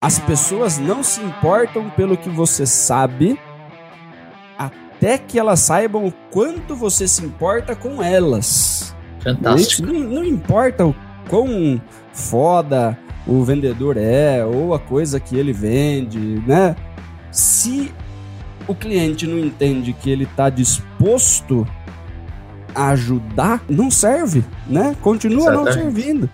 As pessoas não se importam pelo que você sabe, até que elas saibam o quanto você se importa com elas. Fantástico. Não, não importa o quão foda o vendedor é ou a coisa que ele vende, né? Se o cliente não entende que ele está disposto a ajudar, não serve, né? Continua não servindo.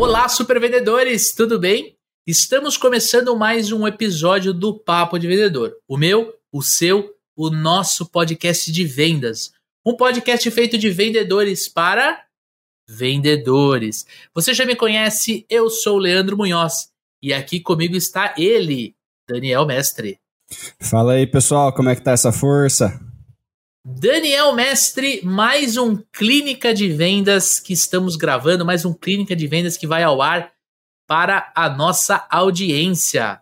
Olá, super vendedores, tudo bem? Estamos começando mais um episódio do Papo de Vendedor. O meu, o seu, o nosso podcast de vendas. Um podcast feito de vendedores para vendedores. Você já me conhece, eu sou o Leandro Munhoz e aqui comigo está ele, Daniel Mestre. Fala aí, pessoal, como é que tá essa força? Daniel Mestre, mais um Clínica de Vendas que estamos gravando, mais um Clínica de Vendas que vai ao ar para a nossa audiência.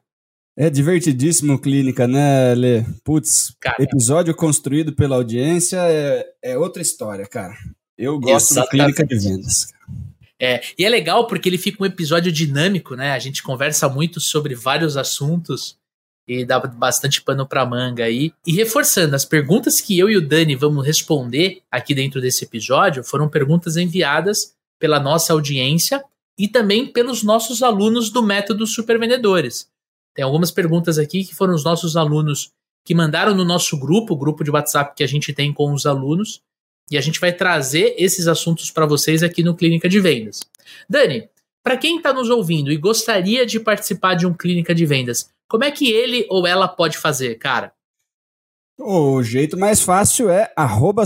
É divertidíssimo Clínica, né, Lê? Putz, cara, episódio construído pela audiência é, é outra história, cara. Eu gosto da Clínica de Vendas. É, e é legal porque ele fica um episódio dinâmico, né? A gente conversa muito sobre vários assuntos e dá bastante pano para manga aí. E reforçando, as perguntas que eu e o Dani vamos responder aqui dentro desse episódio foram perguntas enviadas pela nossa audiência e também pelos nossos alunos do método Supervendedores. Tem algumas perguntas aqui que foram os nossos alunos que mandaram no nosso grupo, o grupo de WhatsApp que a gente tem com os alunos, e a gente vai trazer esses assuntos para vocês aqui no Clínica de Vendas. Dani, para quem está nos ouvindo e gostaria de participar de um Clínica de Vendas, como é que ele ou ela pode fazer, cara? O jeito mais fácil é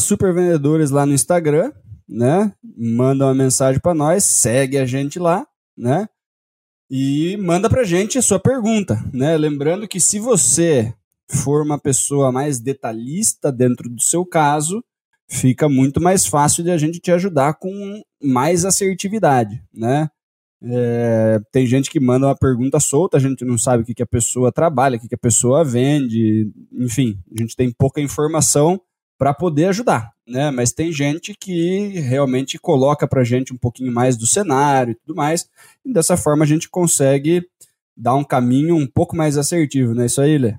supervendedores lá no Instagram, né? Manda uma mensagem para nós, segue a gente lá, né? E manda pra gente a sua pergunta, né? Lembrando que se você for uma pessoa mais detalhista dentro do seu caso, fica muito mais fácil de a gente te ajudar com mais assertividade, né? É, tem gente que manda uma pergunta solta, a gente não sabe o que, que a pessoa trabalha, o que, que a pessoa vende, enfim, a gente tem pouca informação para poder ajudar, né? Mas tem gente que realmente coloca para a gente um pouquinho mais do cenário e tudo mais, e dessa forma a gente consegue dar um caminho um pouco mais assertivo, não é isso aí, Lê?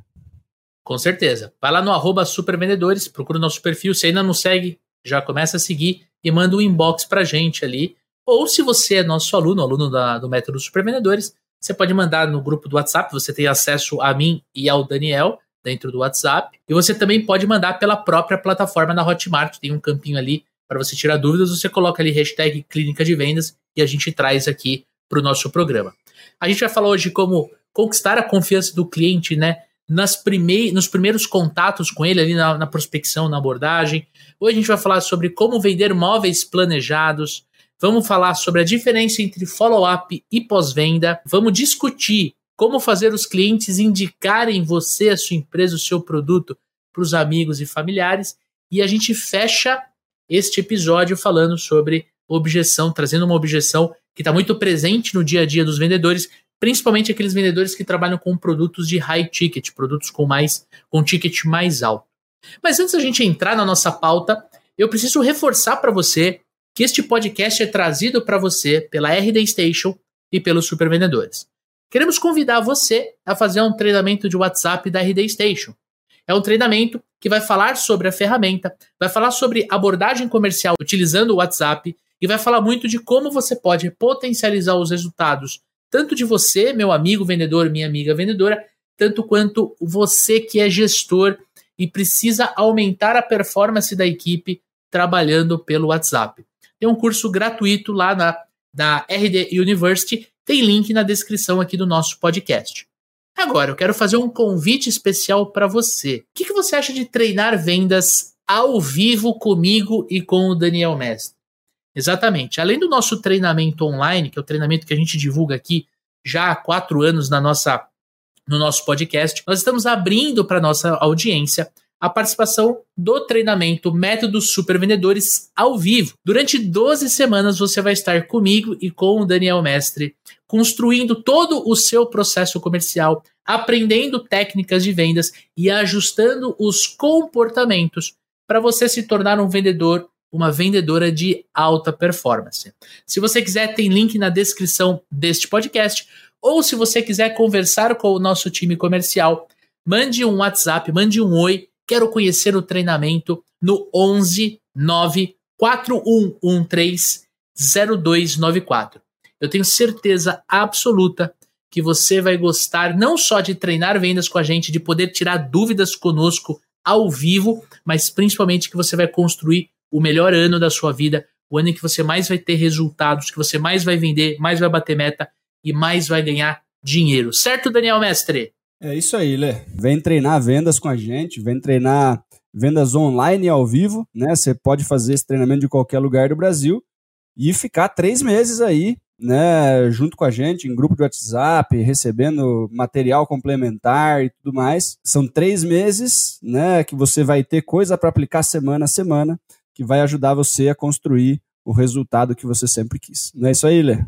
Com certeza. Vai lá no arroba supervendedores, procura o nosso perfil, se ainda não segue, já começa a seguir e manda um inbox a gente ali ou se você é nosso aluno, aluno da, do método Supervendedores, você pode mandar no grupo do WhatsApp, você tem acesso a mim e ao Daniel dentro do WhatsApp. E você também pode mandar pela própria plataforma na Hotmart, tem um campinho ali para você tirar dúvidas, você coloca ali hashtag clínica de vendas e a gente traz aqui para o nosso programa. A gente vai falar hoje como conquistar a confiança do cliente, né? Nas primei nos primeiros contatos com ele ali na, na prospecção, na abordagem. Hoje a gente vai falar sobre como vender móveis planejados, Vamos falar sobre a diferença entre follow-up e pós-venda. Vamos discutir como fazer os clientes indicarem você, a sua empresa, o seu produto para os amigos e familiares. E a gente fecha este episódio falando sobre objeção, trazendo uma objeção que está muito presente no dia a dia dos vendedores, principalmente aqueles vendedores que trabalham com produtos de high ticket, produtos com mais com ticket mais alto. Mas antes da gente entrar na nossa pauta, eu preciso reforçar para você que este podcast é trazido para você pela RD Station e pelos supervendedores. Queremos convidar você a fazer um treinamento de WhatsApp da RD Station. É um treinamento que vai falar sobre a ferramenta, vai falar sobre abordagem comercial utilizando o WhatsApp e vai falar muito de como você pode potencializar os resultados, tanto de você, meu amigo vendedor, minha amiga vendedora, tanto quanto você que é gestor e precisa aumentar a performance da equipe trabalhando pelo WhatsApp. Tem um curso gratuito lá na, da RD University, tem link na descrição aqui do nosso podcast. Agora, eu quero fazer um convite especial para você. O que, que você acha de treinar vendas ao vivo comigo e com o Daniel Mestre? Exatamente. Além do nosso treinamento online, que é o treinamento que a gente divulga aqui já há quatro anos na nossa, no nosso podcast, nós estamos abrindo para nossa audiência a participação do treinamento Métodos Supervendedores ao vivo. Durante 12 semanas você vai estar comigo e com o Daniel Mestre, construindo todo o seu processo comercial, aprendendo técnicas de vendas e ajustando os comportamentos para você se tornar um vendedor, uma vendedora de alta performance. Se você quiser, tem link na descrição deste podcast, ou se você quiser conversar com o nosso time comercial, mande um WhatsApp, mande um oi Quero conhecer o treinamento no 11 9 4113 0294. Eu tenho certeza absoluta que você vai gostar não só de treinar vendas com a gente, de poder tirar dúvidas conosco ao vivo, mas principalmente que você vai construir o melhor ano da sua vida, o ano em que você mais vai ter resultados, que você mais vai vender, mais vai bater meta e mais vai ganhar dinheiro. Certo, Daniel Mestre? É isso aí, Lê. Vem treinar vendas com a gente, vem treinar vendas online e ao vivo, né? Você pode fazer esse treinamento de qualquer lugar do Brasil e ficar três meses aí, né? Junto com a gente, em grupo de WhatsApp, recebendo material complementar e tudo mais. São três meses, né? Que você vai ter coisa para aplicar semana a semana, que vai ajudar você a construir o resultado que você sempre quis. Não é isso aí, Lê?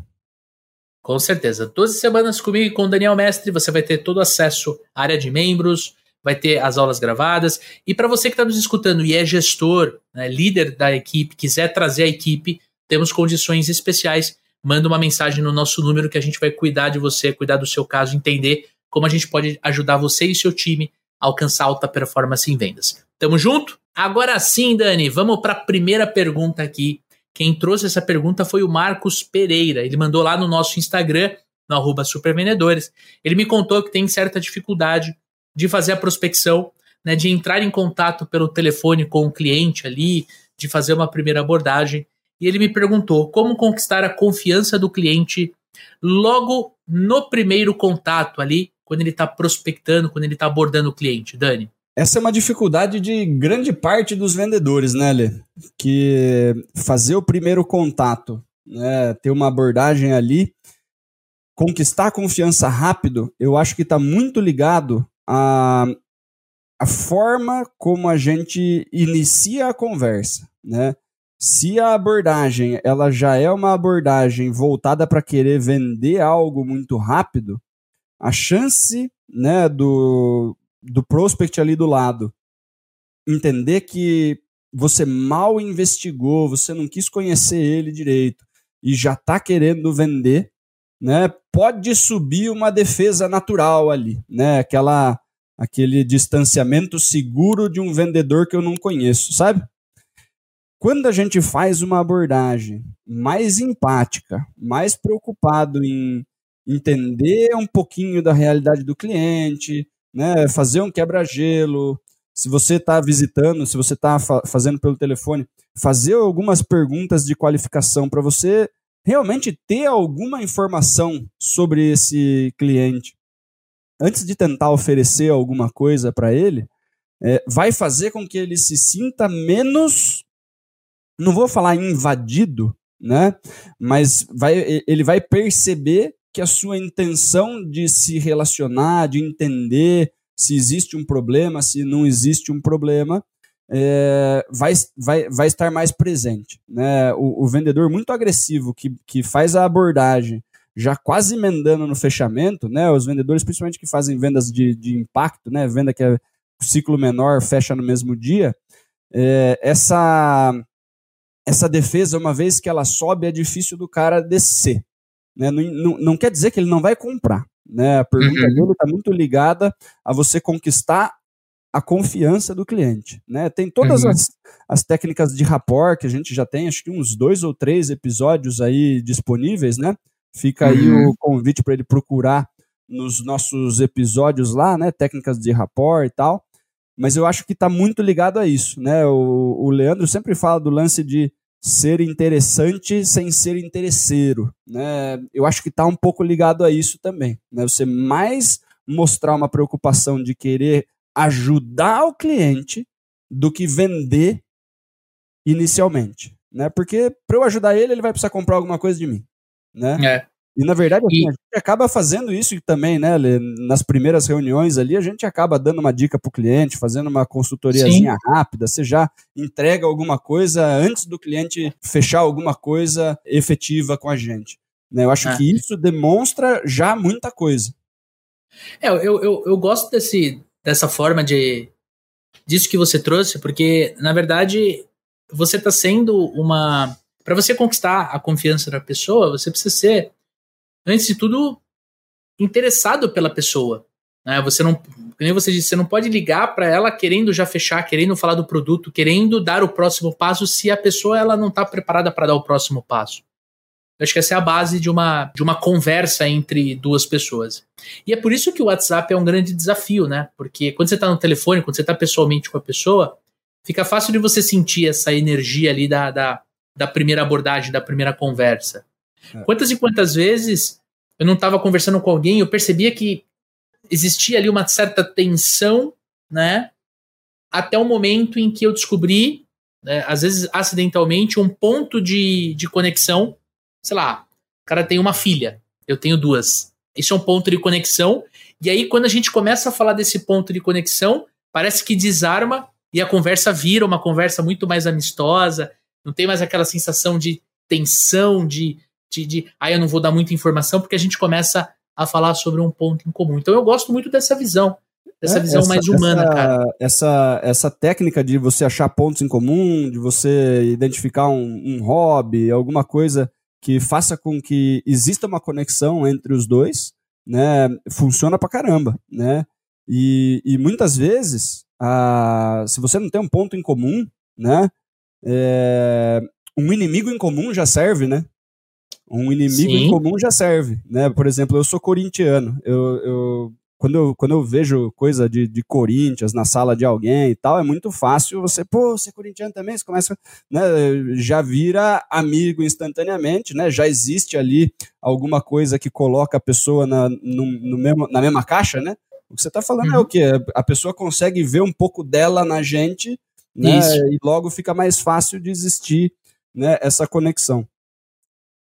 Com certeza. 12 semanas comigo e com o Daniel Mestre, você vai ter todo acesso à área de membros, vai ter as aulas gravadas. E para você que está nos escutando e é gestor, né, líder da equipe, quiser trazer a equipe, temos condições especiais. Manda uma mensagem no nosso número que a gente vai cuidar de você, cuidar do seu caso, entender como a gente pode ajudar você e seu time a alcançar alta performance em vendas. Tamo junto? Agora sim, Dani, vamos para a primeira pergunta aqui quem trouxe essa pergunta foi o Marcos Pereira. Ele mandou lá no nosso Instagram, no arroba supervendedores. Ele me contou que tem certa dificuldade de fazer a prospecção, né, de entrar em contato pelo telefone com o cliente ali, de fazer uma primeira abordagem. E ele me perguntou como conquistar a confiança do cliente logo no primeiro contato ali, quando ele está prospectando, quando ele está abordando o cliente. Dani. Essa é uma dificuldade de grande parte dos vendedores, né, Lê? Que fazer o primeiro contato, né, ter uma abordagem ali, conquistar a confiança rápido, eu acho que está muito ligado à, à forma como a gente inicia a conversa, né? Se a abordagem ela já é uma abordagem voltada para querer vender algo muito rápido, a chance né, do, do prospect ali do lado entender que você mal investigou, você não quis conhecer ele direito e já está querendo vender, né? Pode subir uma defesa natural ali, né? Aquela aquele distanciamento seguro de um vendedor que eu não conheço, sabe? Quando a gente faz uma abordagem mais empática, mais preocupado em entender um pouquinho da realidade do cliente, né, fazer um quebra-gelo. Se você está visitando, se você está fa fazendo pelo telefone, fazer algumas perguntas de qualificação para você realmente ter alguma informação sobre esse cliente. Antes de tentar oferecer alguma coisa para ele, é, vai fazer com que ele se sinta menos, não vou falar invadido, né? Mas vai, ele vai perceber que a sua intenção de se relacionar, de entender se existe um problema, se não existe um problema, é, vai, vai, vai estar mais presente. Né? O, o, vendedor muito agressivo que, que faz a abordagem já quase emendando no fechamento, né? os vendedores principalmente que fazem vendas de, de impacto, né? venda que é ciclo menor, fecha no mesmo dia, é, essa, essa defesa, uma vez que ela sobe, é difícil do cara descer. Né? Não, não, não, quer dizer que ele não vai comprar. Né? A pergunta uhum. dele está muito ligada a você conquistar a confiança do cliente. Né? Tem todas uhum. as, as técnicas de rapport que a gente já tem, acho que uns dois ou três episódios aí disponíveis, né? Fica aí uhum. o convite para ele procurar nos nossos episódios lá, né? Técnicas de rapport e tal. Mas eu acho que está muito ligado a isso, né? O, o Leandro sempre fala do lance de ser interessante sem ser interesseiro. Né? Eu acho que está um pouco ligado a isso também. Né? Você mais mostrar uma preocupação de querer ajudar o cliente do que vender inicialmente. Né? Porque para eu ajudar ele, ele vai precisar comprar alguma coisa de mim. Né? É. E na verdade, assim, e... a gente acaba fazendo isso também, né? Nas primeiras reuniões ali, a gente acaba dando uma dica para o cliente, fazendo uma consultoriazinha Sim. rápida. Você já entrega alguma coisa antes do cliente fechar alguma coisa efetiva com a gente. Né? Eu acho é. que isso demonstra já muita coisa. É, eu, eu, eu gosto desse, dessa forma de disso que você trouxe, porque na verdade você está sendo uma para você conquistar a confiança da pessoa, você precisa ser antes de tudo, interessado pela pessoa. Né? Você não, como você disse, você não pode ligar para ela querendo já fechar, querendo falar do produto, querendo dar o próximo passo, se a pessoa ela não está preparada para dar o próximo passo. Eu acho que essa é a base de uma, de uma conversa entre duas pessoas. E é por isso que o WhatsApp é um grande desafio, né? Porque quando você está no telefone, quando você está pessoalmente com a pessoa, fica fácil de você sentir essa energia ali da, da, da primeira abordagem, da primeira conversa. É. Quantas e quantas vezes eu não estava conversando com alguém, eu percebia que existia ali uma certa tensão, né? Até o momento em que eu descobri, né, às vezes acidentalmente, um ponto de, de conexão. Sei lá, o cara tem uma filha, eu tenho duas. Isso é um ponto de conexão. E aí, quando a gente começa a falar desse ponto de conexão, parece que desarma e a conversa vira uma conversa muito mais amistosa. Não tem mais aquela sensação de tensão, de de, de ah, eu não vou dar muita informação, porque a gente começa a falar sobre um ponto em comum. Então eu gosto muito dessa visão, dessa é, visão essa, mais humana, essa, cara. Essa, essa técnica de você achar pontos em comum, de você identificar um, um hobby, alguma coisa que faça com que exista uma conexão entre os dois, né, funciona pra caramba, né? E, e muitas vezes, a, se você não tem um ponto em comum, né, é, um inimigo em comum já serve, né? Um inimigo Sim. em comum já serve, né? Por exemplo, eu sou corintiano. Eu, eu quando, eu, quando eu vejo coisa de, de Corinthians na sala de alguém e tal, é muito fácil você, pô, você é corintiano também, você começa, né? Já vira amigo instantaneamente, né? Já existe ali alguma coisa que coloca a pessoa na, no, no mesmo, na mesma caixa, né? O que você está falando uhum. é o quê? A pessoa consegue ver um pouco dela na gente, né? Isso. E logo fica mais fácil de existir né, essa conexão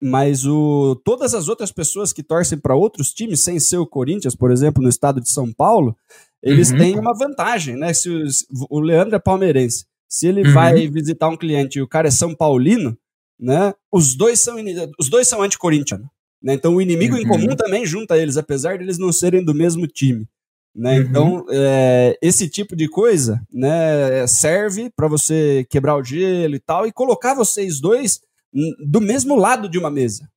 mas o, todas as outras pessoas que torcem para outros times, sem ser o Corinthians, por exemplo, no estado de São Paulo, eles uhum. têm uma vantagem, né? Se o, o Leandro é palmeirense, se ele uhum. vai visitar um cliente e o cara é São Paulino, né? Os dois são, os dois são anti-corintiano. Né? Então o inimigo uhum. em comum também junta eles, apesar de eles não serem do mesmo time. Né? Uhum. Então, é, esse tipo de coisa né, serve para você quebrar o gelo e tal, e colocar vocês dois do mesmo lado de uma mesa.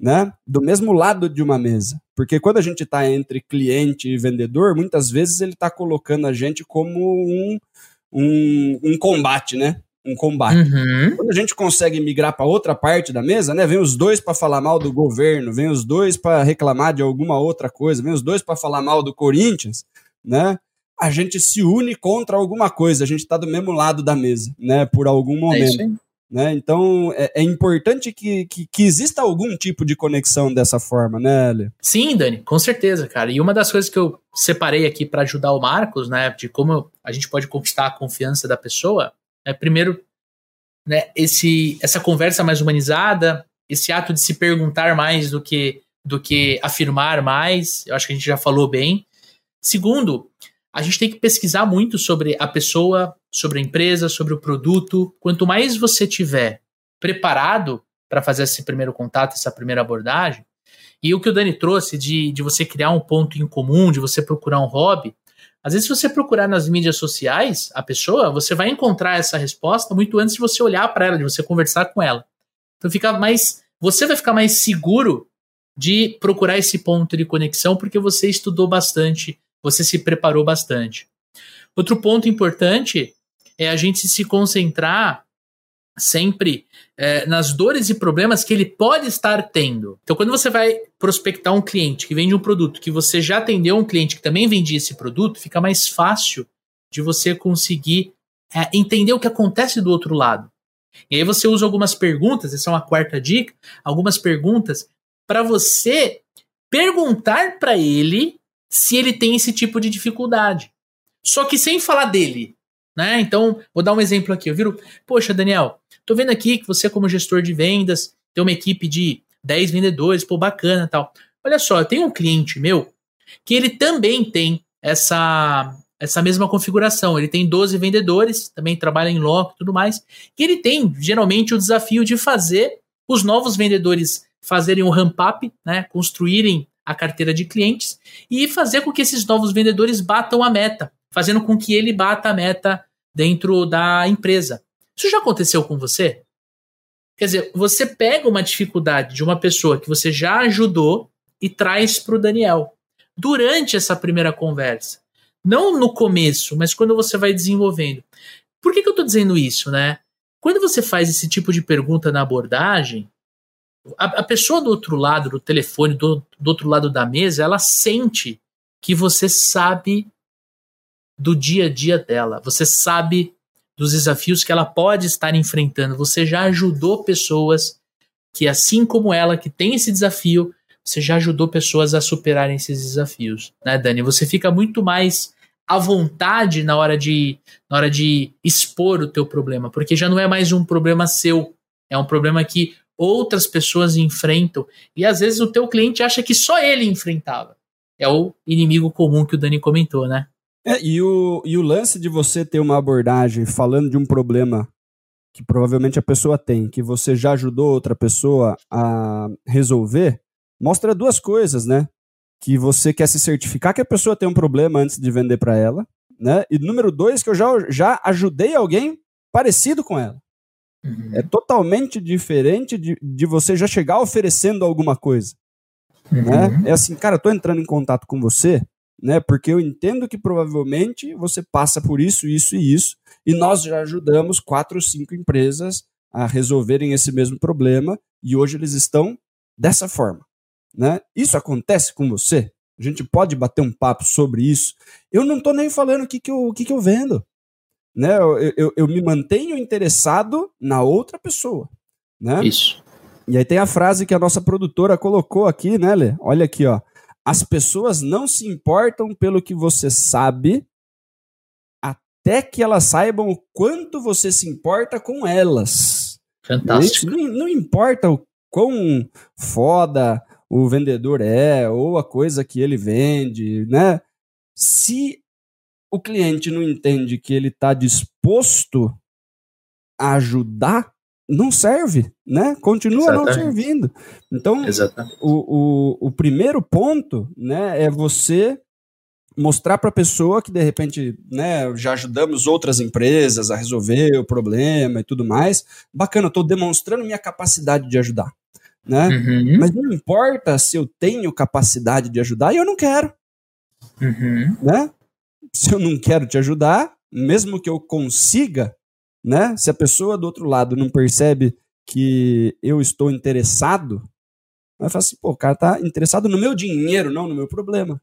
Né? Do mesmo lado de uma mesa. Porque quando a gente está entre cliente e vendedor, muitas vezes ele está colocando a gente como um, um, um combate, né? Um combate. Uhum. Quando a gente consegue migrar para outra parte da mesa, né? Vem os dois para falar mal do governo, vem os dois para reclamar de alguma outra coisa, vem os dois para falar mal do Corinthians, né? A gente se une contra alguma coisa, a gente está do mesmo lado da mesa, né? Por algum é momento. É né? Então é, é importante que, que, que, exista algum tipo de conexão dessa forma, né, Eli? Sim, Dani, com certeza, cara. E uma das coisas que eu separei aqui para ajudar o Marcos, né, de como a gente pode conquistar a confiança da pessoa, é primeiro, né, esse, essa conversa mais humanizada, esse ato de se perguntar mais do que do que afirmar mais. Eu acho que a gente já falou bem. Segundo, a gente tem que pesquisar muito sobre a pessoa, sobre a empresa, sobre o produto. Quanto mais você tiver preparado para fazer esse primeiro contato, essa primeira abordagem, e o que o Dani trouxe de, de você criar um ponto em comum, de você procurar um hobby, às vezes, se você procurar nas mídias sociais a pessoa, você vai encontrar essa resposta muito antes de você olhar para ela, de você conversar com ela. Então fica mais. Você vai ficar mais seguro de procurar esse ponto de conexão, porque você estudou bastante você se preparou bastante. Outro ponto importante é a gente se concentrar sempre é, nas dores e problemas que ele pode estar tendo. Então, quando você vai prospectar um cliente que vende um produto, que você já atendeu um cliente que também vendia esse produto, fica mais fácil de você conseguir é, entender o que acontece do outro lado. E aí você usa algumas perguntas, essa é uma quarta dica, algumas perguntas para você perguntar para ele se ele tem esse tipo de dificuldade. Só que sem falar dele. Né? Então, vou dar um exemplo aqui. Eu viro, poxa, Daniel, tô vendo aqui que você, como gestor de vendas, tem uma equipe de 10 vendedores, pô, bacana tal. Olha só, eu tenho um cliente meu que ele também tem essa essa mesma configuração. Ele tem 12 vendedores, também trabalha em loco e tudo mais. E ele tem, geralmente, o desafio de fazer os novos vendedores fazerem um ramp-up, né, construírem a carteira de clientes e fazer com que esses novos vendedores batam a meta, fazendo com que ele bata a meta dentro da empresa. Isso já aconteceu com você? Quer dizer, você pega uma dificuldade de uma pessoa que você já ajudou e traz para o Daniel durante essa primeira conversa. Não no começo, mas quando você vai desenvolvendo. Por que, que eu estou dizendo isso, né? Quando você faz esse tipo de pergunta na abordagem, a, a pessoa do outro lado do telefone, do, do outro lado da mesa, ela sente que você sabe do dia a dia dela, você sabe dos desafios que ela pode estar enfrentando, você já ajudou pessoas que, assim como ela, que tem esse desafio, você já ajudou pessoas a superarem esses desafios, né, Dani? Você fica muito mais à vontade na hora de na hora de expor o teu problema, porque já não é mais um problema seu, é um problema que outras pessoas enfrentam e às vezes o teu cliente acha que só ele enfrentava. É o inimigo comum que o Dani comentou, né? É, e, o, e o lance de você ter uma abordagem falando de um problema que provavelmente a pessoa tem, que você já ajudou outra pessoa a resolver, mostra duas coisas, né? Que você quer se certificar que a pessoa tem um problema antes de vender para ela, né? E número dois, que eu já, já ajudei alguém parecido com ela. Uhum. É totalmente diferente de, de você já chegar oferecendo alguma coisa. Uhum. Né? É assim, cara, eu tô entrando em contato com você, né? Porque eu entendo que provavelmente você passa por isso, isso e isso, e nós já ajudamos quatro ou cinco empresas a resolverem esse mesmo problema, e hoje eles estão dessa forma. Né? Isso acontece com você? A gente pode bater um papo sobre isso. Eu não estou nem falando o que, que, eu, que, que eu vendo. Né? Eu, eu, eu, me mantenho interessado na outra pessoa. Né? Isso. E aí tem a frase que a nossa produtora colocou aqui, né, Lê? Olha aqui, ó. As pessoas não se importam pelo que você sabe, até que elas saibam o quanto você se importa com elas. Fantástico. Não, não importa o quão foda o vendedor é, ou a coisa que ele vende, né? Se o cliente não entende que ele está disposto a ajudar, não serve, né? Continua Exatamente. não servindo. Então, o, o, o primeiro ponto, né, é você mostrar para a pessoa que de repente, né, já ajudamos outras empresas a resolver o problema e tudo mais. Bacana, estou demonstrando minha capacidade de ajudar né? Uhum. Mas não importa se eu tenho capacidade de ajudar e eu não quero, uhum. né? Se eu não quero te ajudar, mesmo que eu consiga, né? Se a pessoa do outro lado não percebe que eu estou interessado, vai falar assim, pô, o cara tá interessado no meu dinheiro, não no meu problema,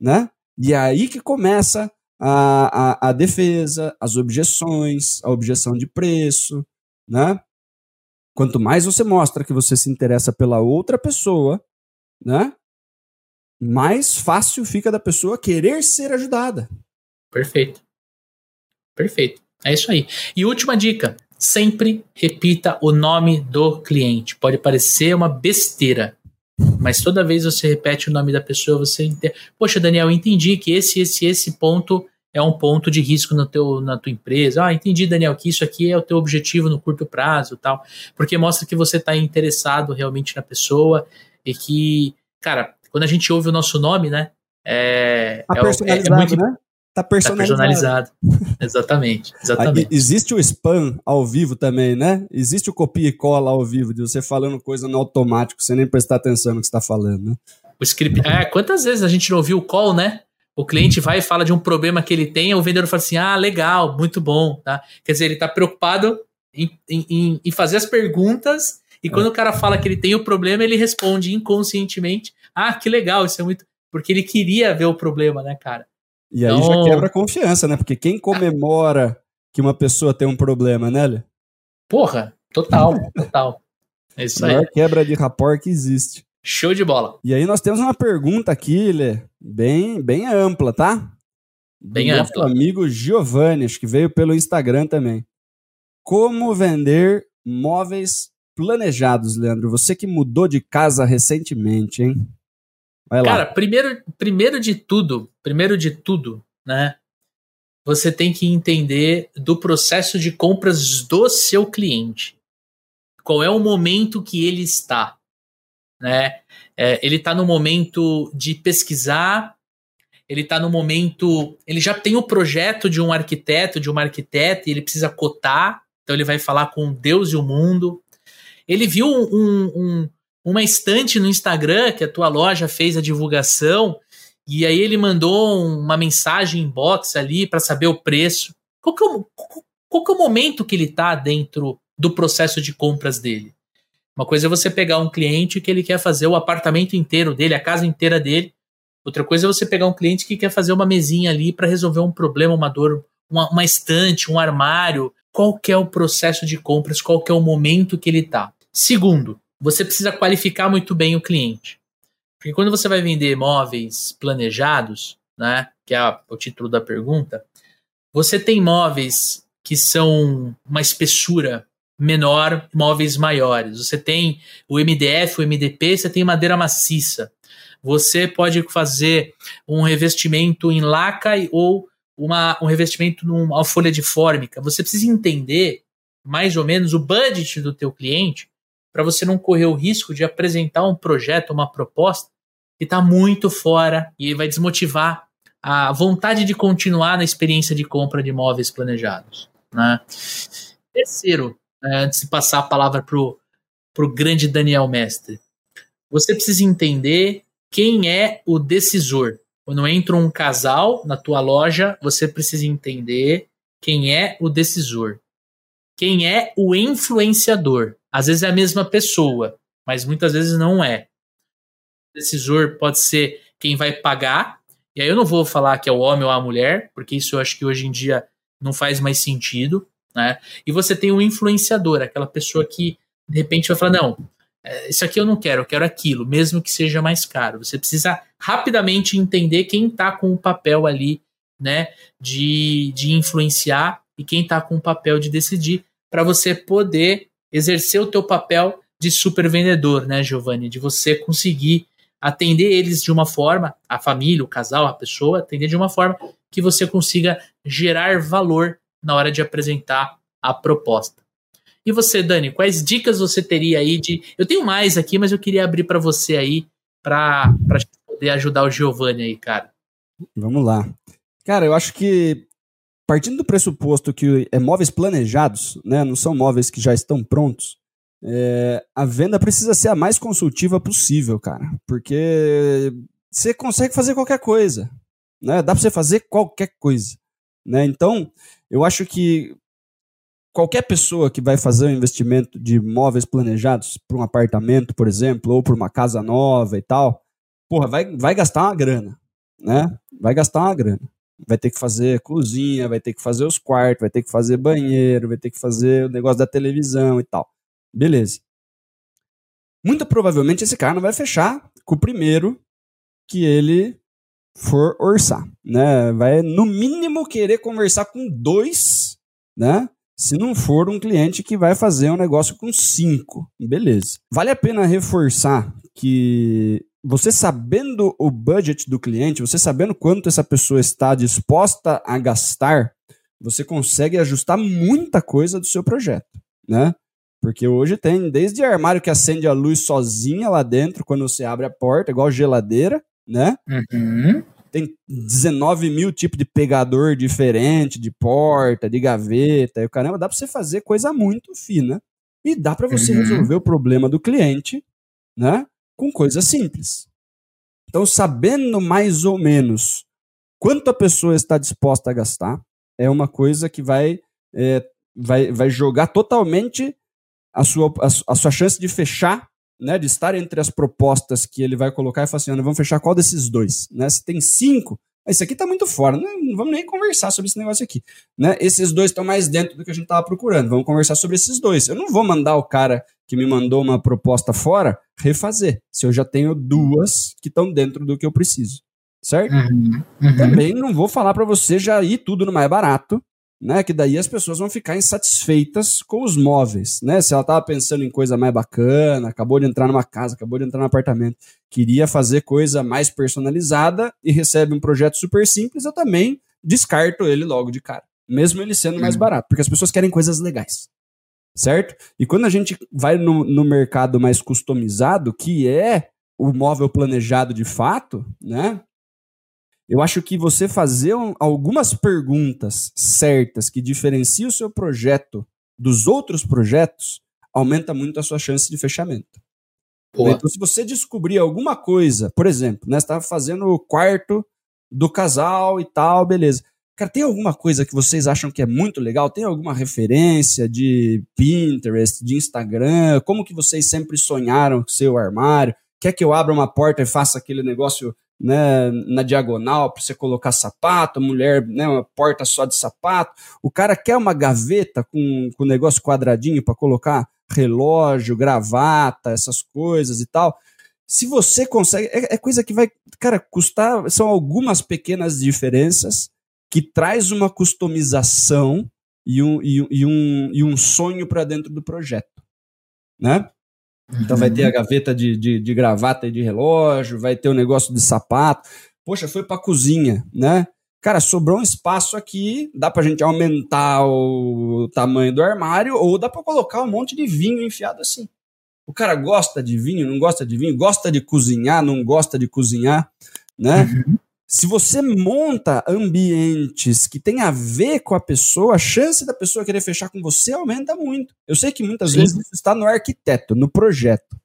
né? E é aí que começa a, a, a defesa, as objeções, a objeção de preço, né? Quanto mais você mostra que você se interessa pela outra pessoa, né? Mais fácil fica da pessoa querer ser ajudada. Perfeito. Perfeito. É isso aí. E última dica: sempre repita o nome do cliente. Pode parecer uma besteira, mas toda vez você repete o nome da pessoa, você entende. Poxa, Daniel, eu entendi que esse, esse, esse ponto é um ponto de risco no teu, na tua empresa. Ah, entendi, Daniel, que isso aqui é o teu objetivo no curto prazo tal. Porque mostra que você está interessado realmente na pessoa e que, cara, quando a gente ouve o nosso nome, né? É, tá é, personalizado, é, é muito, né? Tá personalizado. Tá personalizado. exatamente, exatamente. existe o spam ao vivo também, né? Existe o copia e cola ao vivo, de você falando coisa no automático, sem nem prestar atenção no que está falando, né? O script. É, quantas vezes a gente não ouviu o call, né? O cliente vai e fala de um problema que ele tem, o vendedor fala assim: ah, legal, muito bom. Tá? Quer dizer, ele está preocupado em, em, em, fazer as perguntas, e é. quando o cara fala que ele tem o problema, ele responde inconscientemente: ah, que legal, isso é muito. Porque ele queria ver o problema, né, cara? E aí então... já quebra a confiança, né? Porque quem comemora que uma pessoa tem um problema, né, Lê? Porra, total, total. É isso aí. A maior quebra de rapport que existe. Show de bola. E aí nós temos uma pergunta aqui, Lê, bem, bem ampla, tá? Bem Do ampla. Nosso amigo Giovanni, que veio pelo Instagram também. Como vender móveis planejados, Leandro. Você que mudou de casa recentemente, hein? Vai lá. Cara, primeiro, primeiro de tudo, primeiro de tudo, né? Você tem que entender do processo de compras do seu cliente. Qual é o momento que ele está, né? É, ele está no momento de pesquisar, ele está no momento. Ele já tem o projeto de um arquiteto, de uma arquiteta, e ele precisa cotar, então ele vai falar com Deus e o mundo. Ele viu um, um, uma estante no Instagram que a tua loja fez a divulgação, e aí ele mandou uma mensagem inbox ali para saber o preço. Qual que, é o, qual que é o momento que ele está dentro do processo de compras dele? Uma coisa é você pegar um cliente que ele quer fazer o apartamento inteiro dele, a casa inteira dele, Outra coisa é você pegar um cliente que quer fazer uma mesinha ali para resolver um problema, uma dor, uma, uma, estante, um armário. Qual que é o processo de compras? Qual que é o momento que ele está? Segundo, você precisa qualificar muito bem o cliente. Porque quando você vai vender móveis planejados, né, que é o título da pergunta, você tem móveis que são uma espessura menor, móveis maiores. Você tem o MDF, o MDP, você tem madeira maciça. Você pode fazer um revestimento em laca ou uma, um revestimento numa folha de fórmica. Você precisa entender mais ou menos o budget do teu cliente para você não correr o risco de apresentar um projeto, uma proposta que está muito fora e vai desmotivar a vontade de continuar na experiência de compra de imóveis planejados. Né? Terceiro, né, antes de passar a palavra para o grande Daniel Mestre, você precisa entender quem é o decisor. Quando entra um casal na tua loja, você precisa entender quem é o decisor. Quem é o influenciador. Às vezes é a mesma pessoa, mas muitas vezes não é. O decisor pode ser quem vai pagar, e aí eu não vou falar que é o homem ou a mulher, porque isso eu acho que hoje em dia não faz mais sentido, né? E você tem o influenciador, aquela pessoa que de repente vai falar: não, é, isso aqui eu não quero, eu quero aquilo, mesmo que seja mais caro. Você precisa rapidamente entender quem está com o papel ali, né, de, de influenciar e quem está com o papel de decidir, para você poder exercer o teu papel de super vendedor, né, Giovanni? De você conseguir atender eles de uma forma, a família, o casal, a pessoa, atender de uma forma que você consiga gerar valor na hora de apresentar a proposta. E você, Dani, quais dicas você teria aí de. Eu tenho mais aqui, mas eu queria abrir para você aí, para poder ajudar o Giovanni aí, cara. Vamos lá. Cara, eu acho que partindo do pressuposto que é móveis planejados, né, não são móveis que já estão prontos, é, a venda precisa ser a mais consultiva possível, cara, porque você consegue fazer qualquer coisa, né? Dá para você fazer qualquer coisa, né? Então, eu acho que qualquer pessoa que vai fazer um investimento de imóveis planejados para um apartamento, por exemplo, ou para uma casa nova e tal, porra, vai, vai gastar uma grana, né? Vai gastar uma grana. Vai ter que fazer cozinha, vai ter que fazer os quartos, vai ter que fazer banheiro, vai ter que fazer o negócio da televisão e tal. Beleza. Muito provavelmente esse cara não vai fechar com o primeiro que ele for orçar, né? Vai no mínimo querer conversar com dois, né? se não for um cliente que vai fazer um negócio com cinco. Beleza. Vale a pena reforçar que você sabendo o budget do cliente, você sabendo quanto essa pessoa está disposta a gastar, você consegue ajustar muita coisa do seu projeto, né? Porque hoje tem desde armário que acende a luz sozinha lá dentro quando você abre a porta, igual geladeira, né? Uhum tem 19 mil tipos de pegador diferente, de porta, de gaveta, e o caramba, dá para você fazer coisa muito fina. E dá para você uhum. resolver o problema do cliente, né? Com coisa simples. Então, sabendo mais ou menos quanto a pessoa está disposta a gastar, é uma coisa que vai, é, vai, vai jogar totalmente a sua, a, a sua chance de fechar né, de estar entre as propostas que ele vai colocar e falar assim, vamos fechar qual desses dois? Né? Se tem cinco, esse aqui está muito fora, né? não vamos nem conversar sobre esse negócio aqui. Né? Esses dois estão mais dentro do que a gente estava procurando, vamos conversar sobre esses dois. Eu não vou mandar o cara que me mandou uma proposta fora refazer, se eu já tenho duas que estão dentro do que eu preciso. Certo? Uhum, uhum. Também não vou falar para você já ir tudo no mais barato, né? Que daí as pessoas vão ficar insatisfeitas com os móveis, né? Se ela estava pensando em coisa mais bacana, acabou de entrar numa casa, acabou de entrar num apartamento, queria fazer coisa mais personalizada e recebe um projeto super simples, eu também descarto ele logo de cara, mesmo ele sendo mais barato, porque as pessoas querem coisas legais. Certo? E quando a gente vai no, no mercado mais customizado, que é o móvel planejado de fato, né? Eu acho que você fazer um, algumas perguntas certas que diferenciam o seu projeto dos outros projetos aumenta muito a sua chance de fechamento. Boa. Então, se você descobrir alguma coisa, por exemplo, né, você estava fazendo o quarto do casal e tal, beleza. Cara, tem alguma coisa que vocês acham que é muito legal? Tem alguma referência de Pinterest, de Instagram? Como que vocês sempre sonharam com seu armário? Quer que eu abra uma porta e faça aquele negócio né, na diagonal para você colocar sapato, mulher, né, uma porta só de sapato. O cara quer uma gaveta com, com negócio quadradinho para colocar relógio, gravata, essas coisas e tal. Se você consegue, é, é, coisa que vai, cara, custar, são algumas pequenas diferenças que traz uma customização e um, e, e um, e um sonho para dentro do projeto, né? Então vai ter a gaveta de, de, de, gravata e de relógio, vai ter o negócio de sapato. Poxa, foi para cozinha, né? Cara, sobrou um espaço aqui, dá pra gente aumentar o tamanho do armário ou dá para colocar um monte de vinho enfiado assim. O cara gosta de vinho, não gosta de vinho, gosta de cozinhar, não gosta de cozinhar, né? Uhum. Se você monta ambientes que tem a ver com a pessoa, a chance da pessoa querer fechar com você aumenta muito. Eu sei que muitas Sim. vezes isso está no arquiteto, no projeto.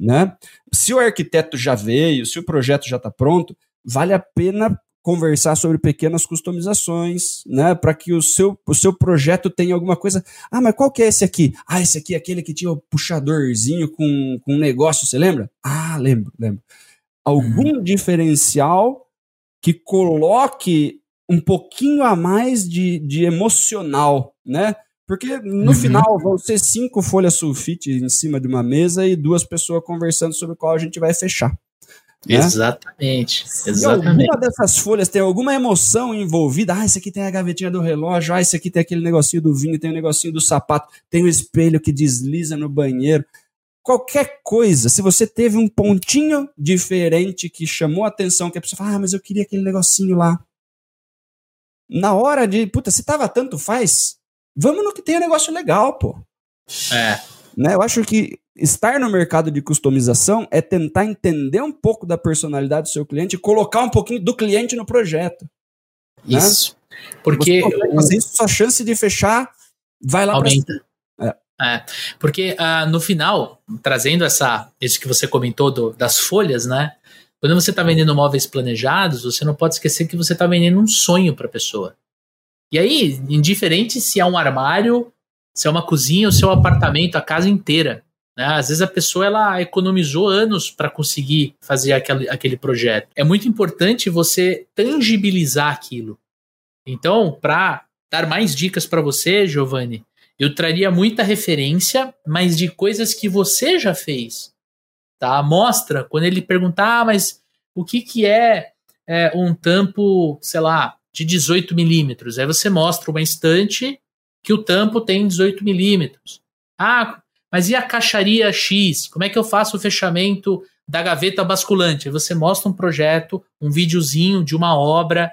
Né? Se o arquiteto já veio, se o projeto já está pronto, vale a pena conversar sobre pequenas customizações, né, para que o seu, o seu projeto tenha alguma coisa. Ah, mas qual que é esse aqui? Ah, esse aqui é aquele que tinha o puxadorzinho com, com um negócio, você lembra? Ah, lembro, lembro. Algum uhum. diferencial que coloque um pouquinho a mais de, de emocional, né? Porque no uhum. final vão ser cinco folhas sulfite em cima de uma mesa e duas pessoas conversando sobre qual a gente vai fechar. Né? Exatamente. Se exatamente. alguma dessas folhas tem alguma emoção envolvida, ah, esse aqui tem a gavetinha do relógio, ah, esse aqui tem aquele negocinho do vinho, tem o negocinho do sapato, tem o espelho que desliza no banheiro qualquer coisa, se você teve um pontinho diferente que chamou a atenção, que a pessoa fala, ah, mas eu queria aquele negocinho lá. Na hora de, puta, se tava tanto faz, vamos no que tem um negócio legal, pô. É. Né? Eu acho que estar no mercado de customização é tentar entender um pouco da personalidade do seu cliente e colocar um pouquinho do cliente no projeto. Né? Isso. Né? Porque. Você fazer isso, sua chance de fechar vai lá Aumenta. Pra é, porque uh, no final, trazendo essa, isso que você comentou do, das folhas, né? Quando você está vendendo móveis planejados, você não pode esquecer que você está vendendo um sonho para a pessoa. E aí, indiferente se é um armário, se é uma cozinha ou se é um apartamento, a casa inteira. Né? Às vezes a pessoa ela economizou anos para conseguir fazer aquele, aquele projeto. É muito importante você tangibilizar aquilo. Então, para dar mais dicas para você, Giovanni, eu traria muita referência, mas de coisas que você já fez. Tá? Mostra, quando ele perguntar, ah, mas o que, que é, é um tampo, sei lá, de 18 milímetros? Aí você mostra uma estante que o tampo tem 18 milímetros. Ah, mas e a caixaria X? Como é que eu faço o fechamento da gaveta basculante? Aí você mostra um projeto, um videozinho de uma obra,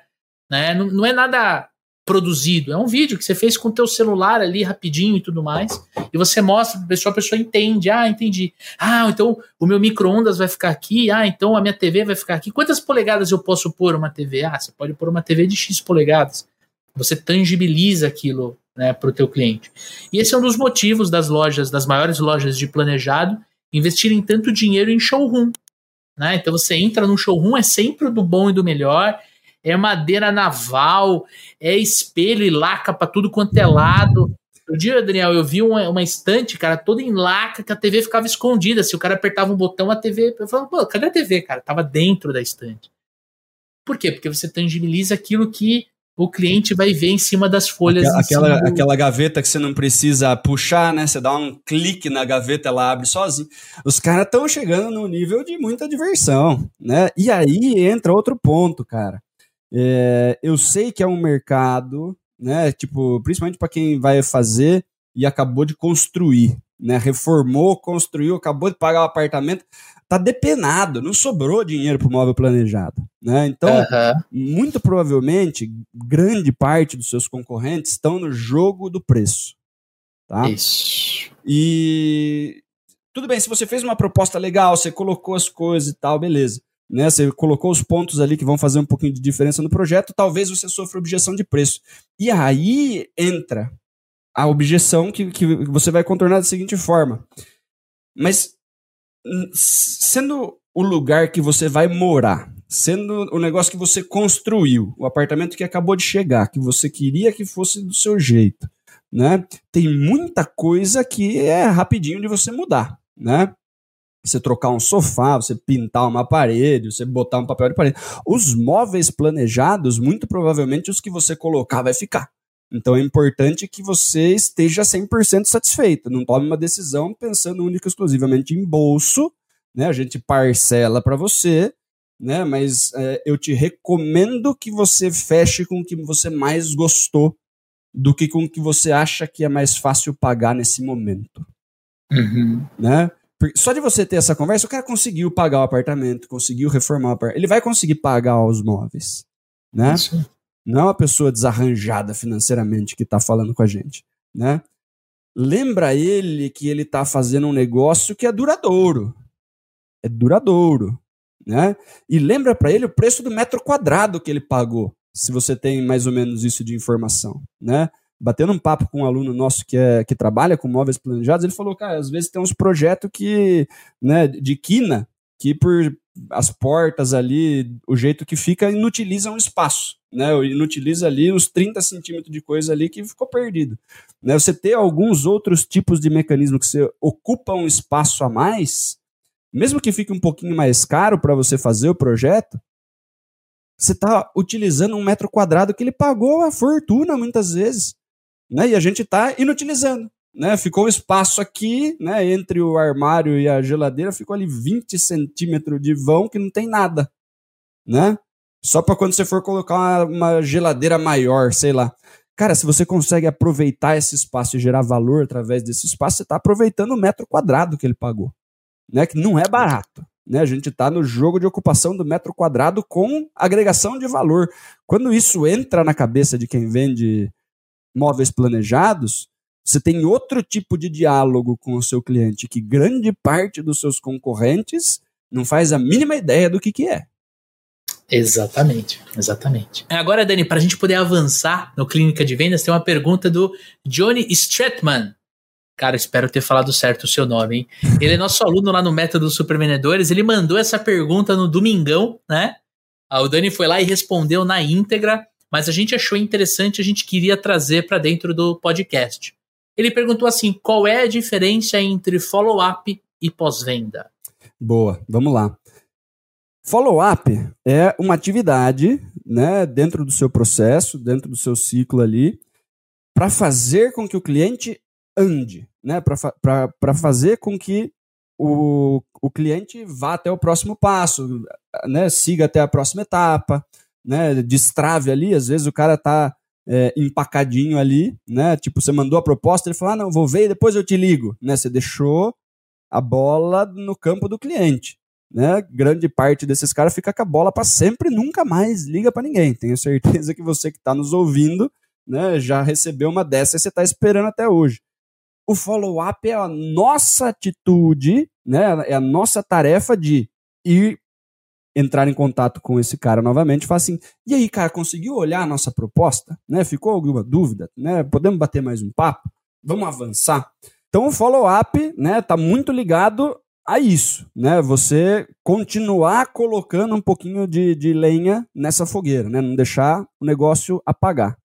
né? Não, não é nada produzido. É um vídeo que você fez com o teu celular ali rapidinho e tudo mais. E você mostra para pessoa, a pessoa entende. Ah, entendi. Ah, então o meu micro-ondas vai ficar aqui. Ah, então a minha TV vai ficar aqui. Quantas polegadas eu posso pôr uma TV? Ah, você pode pôr uma TV de X polegadas. Você tangibiliza aquilo né, para o teu cliente. E esse é um dos motivos das lojas, das maiores lojas de planejado, investirem tanto dinheiro em showroom. Né? Então você entra no showroom, é sempre do bom e do melhor é madeira naval, é espelho e laca para tudo quanto é lado. O dia, Daniel, eu vi uma, uma, estante, cara, toda em laca, que a TV ficava escondida. Se o cara apertava um botão, a TV. Eu falava, pô, cadê a TV, cara? Tava dentro da estante. Por quê? Porque você tangibiliza aquilo que o cliente vai ver em cima das folhas. Aquela, aquela, aquela, gaveta que você não precisa puxar, né? Você dá um clique na gaveta, ela abre sozinho. Os caras estão chegando no nível de muita diversão, né? E aí entra outro ponto, cara. É, eu sei que é um mercado né? Tipo, principalmente para quem vai fazer e acabou de construir, né? Reformou, construiu, acabou de pagar o apartamento, tá depenado, não sobrou dinheiro para o móvel planejado, né? Então, uhum. muito provavelmente, grande parte dos seus concorrentes estão no jogo do preço, tá? Isso. E tudo bem, se você fez uma proposta legal, você colocou as coisas e tal, beleza. Né, você colocou os pontos ali que vão fazer um pouquinho de diferença no projeto, talvez você sofra objeção de preço. E aí entra a objeção que, que você vai contornar da seguinte forma. Mas hum, sendo o lugar que você vai morar, sendo o negócio que você construiu, o apartamento que acabou de chegar, que você queria que fosse do seu jeito, né? Tem muita coisa que é rapidinho de você mudar, né? Você trocar um sofá, você pintar uma parede, você botar um papel de parede. Os móveis planejados, muito provavelmente os que você colocar vai ficar. Então é importante que você esteja 100% satisfeito, não tome uma decisão pensando única e exclusivamente em bolso, né? A gente parcela para você, né? Mas é, eu te recomendo que você feche com o que você mais gostou do que com o que você acha que é mais fácil pagar nesse momento, uhum. né? Só de você ter essa conversa, o cara conseguiu pagar o apartamento, conseguiu reformar o apartamento, ele vai conseguir pagar os móveis, né? Isso. Não é uma pessoa desarranjada financeiramente que está falando com a gente, né? Lembra ele que ele está fazendo um negócio que é duradouro. É duradouro, né? E lembra para ele o preço do metro quadrado que ele pagou, se você tem mais ou menos isso de informação, né? Batendo um papo com um aluno nosso que, é, que trabalha com móveis planejados, ele falou, cara, às vezes tem uns projetos que, né, de quina, que por as portas ali, o jeito que fica, inutiliza um espaço, né? Inutiliza ali uns 30 centímetros de coisa ali que ficou perdido. Né? Você ter alguns outros tipos de mecanismo que você ocupa um espaço a mais, mesmo que fique um pouquinho mais caro para você fazer o projeto, você está utilizando um metro quadrado que ele pagou a fortuna muitas vezes. Né? E a gente está inutilizando né? Ficou um espaço aqui, né? Entre o armário e a geladeira, ficou ali 20 centímetros de vão que não tem nada, né? Só para quando você for colocar uma, uma, geladeira maior, sei lá. Cara, se você consegue aproveitar esse espaço e gerar valor através desse espaço, você está aproveitando o metro quadrado que ele pagou, né? Que não é barato. Né, a gente está no jogo de ocupação do metro quadrado com agregação de valor. Quando isso entra na cabeça de quem vende móveis planejados, você tem outro tipo de diálogo com o seu cliente que grande parte dos seus concorrentes não faz a mínima ideia do que, que é. Exatamente, exatamente. Agora, Dani, para a gente poder avançar no Clínica de Vendas, tem uma pergunta do Johnny Stratman. Cara, espero ter falado certo o seu nome, hein? Ele é nosso aluno lá no Método Super Vendedores. Ele mandou essa pergunta no domingão, né? Ah, o Dani foi lá e respondeu na íntegra, mas a gente achou interessante, a gente queria trazer para dentro do podcast. Ele perguntou assim: qual é a diferença entre follow-up e pós-venda? Boa, vamos lá. Follow-up é uma atividade né, dentro do seu processo, dentro do seu ciclo ali, para fazer com que o cliente ande, né, para fazer com que o, o cliente vá até o próximo passo, né, siga até a próxima etapa, né, destrave ali. Às vezes o cara está é, empacadinho ali, né? Tipo, você mandou a proposta, ele falou, ah, não, vou ver e depois eu te ligo, né? Você deixou a bola no campo do cliente, né? Grande parte desses caras fica com a bola para sempre, nunca mais liga para ninguém. Tenho certeza que você que está nos ouvindo, né, já recebeu uma dessa e você está esperando até hoje. O follow-up é a nossa atitude, né? É a nossa tarefa de ir entrar em contato com esse cara novamente e falar assim: e aí, cara, conseguiu olhar a nossa proposta? Né? Ficou alguma dúvida? Né? Podemos bater mais um papo? Vamos avançar? Então o follow-up né, tá muito ligado a isso, né? Você continuar colocando um pouquinho de, de lenha nessa fogueira, né? Não deixar o negócio apagar.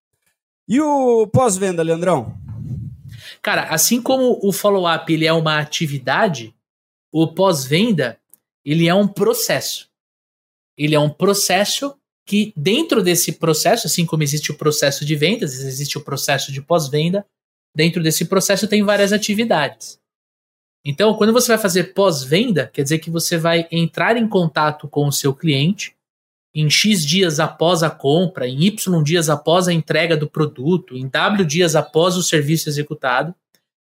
E o pós-venda, Leandrão? Cara, assim como o follow-up ele é uma atividade, o pós-venda ele é um processo ele é um processo que dentro desse processo, assim como existe o processo de vendas, existe o processo de pós-venda, dentro desse processo tem várias atividades. Então, quando você vai fazer pós-venda, quer dizer que você vai entrar em contato com o seu cliente em X dias após a compra, em Y dias após a entrega do produto, em W dias após o serviço executado,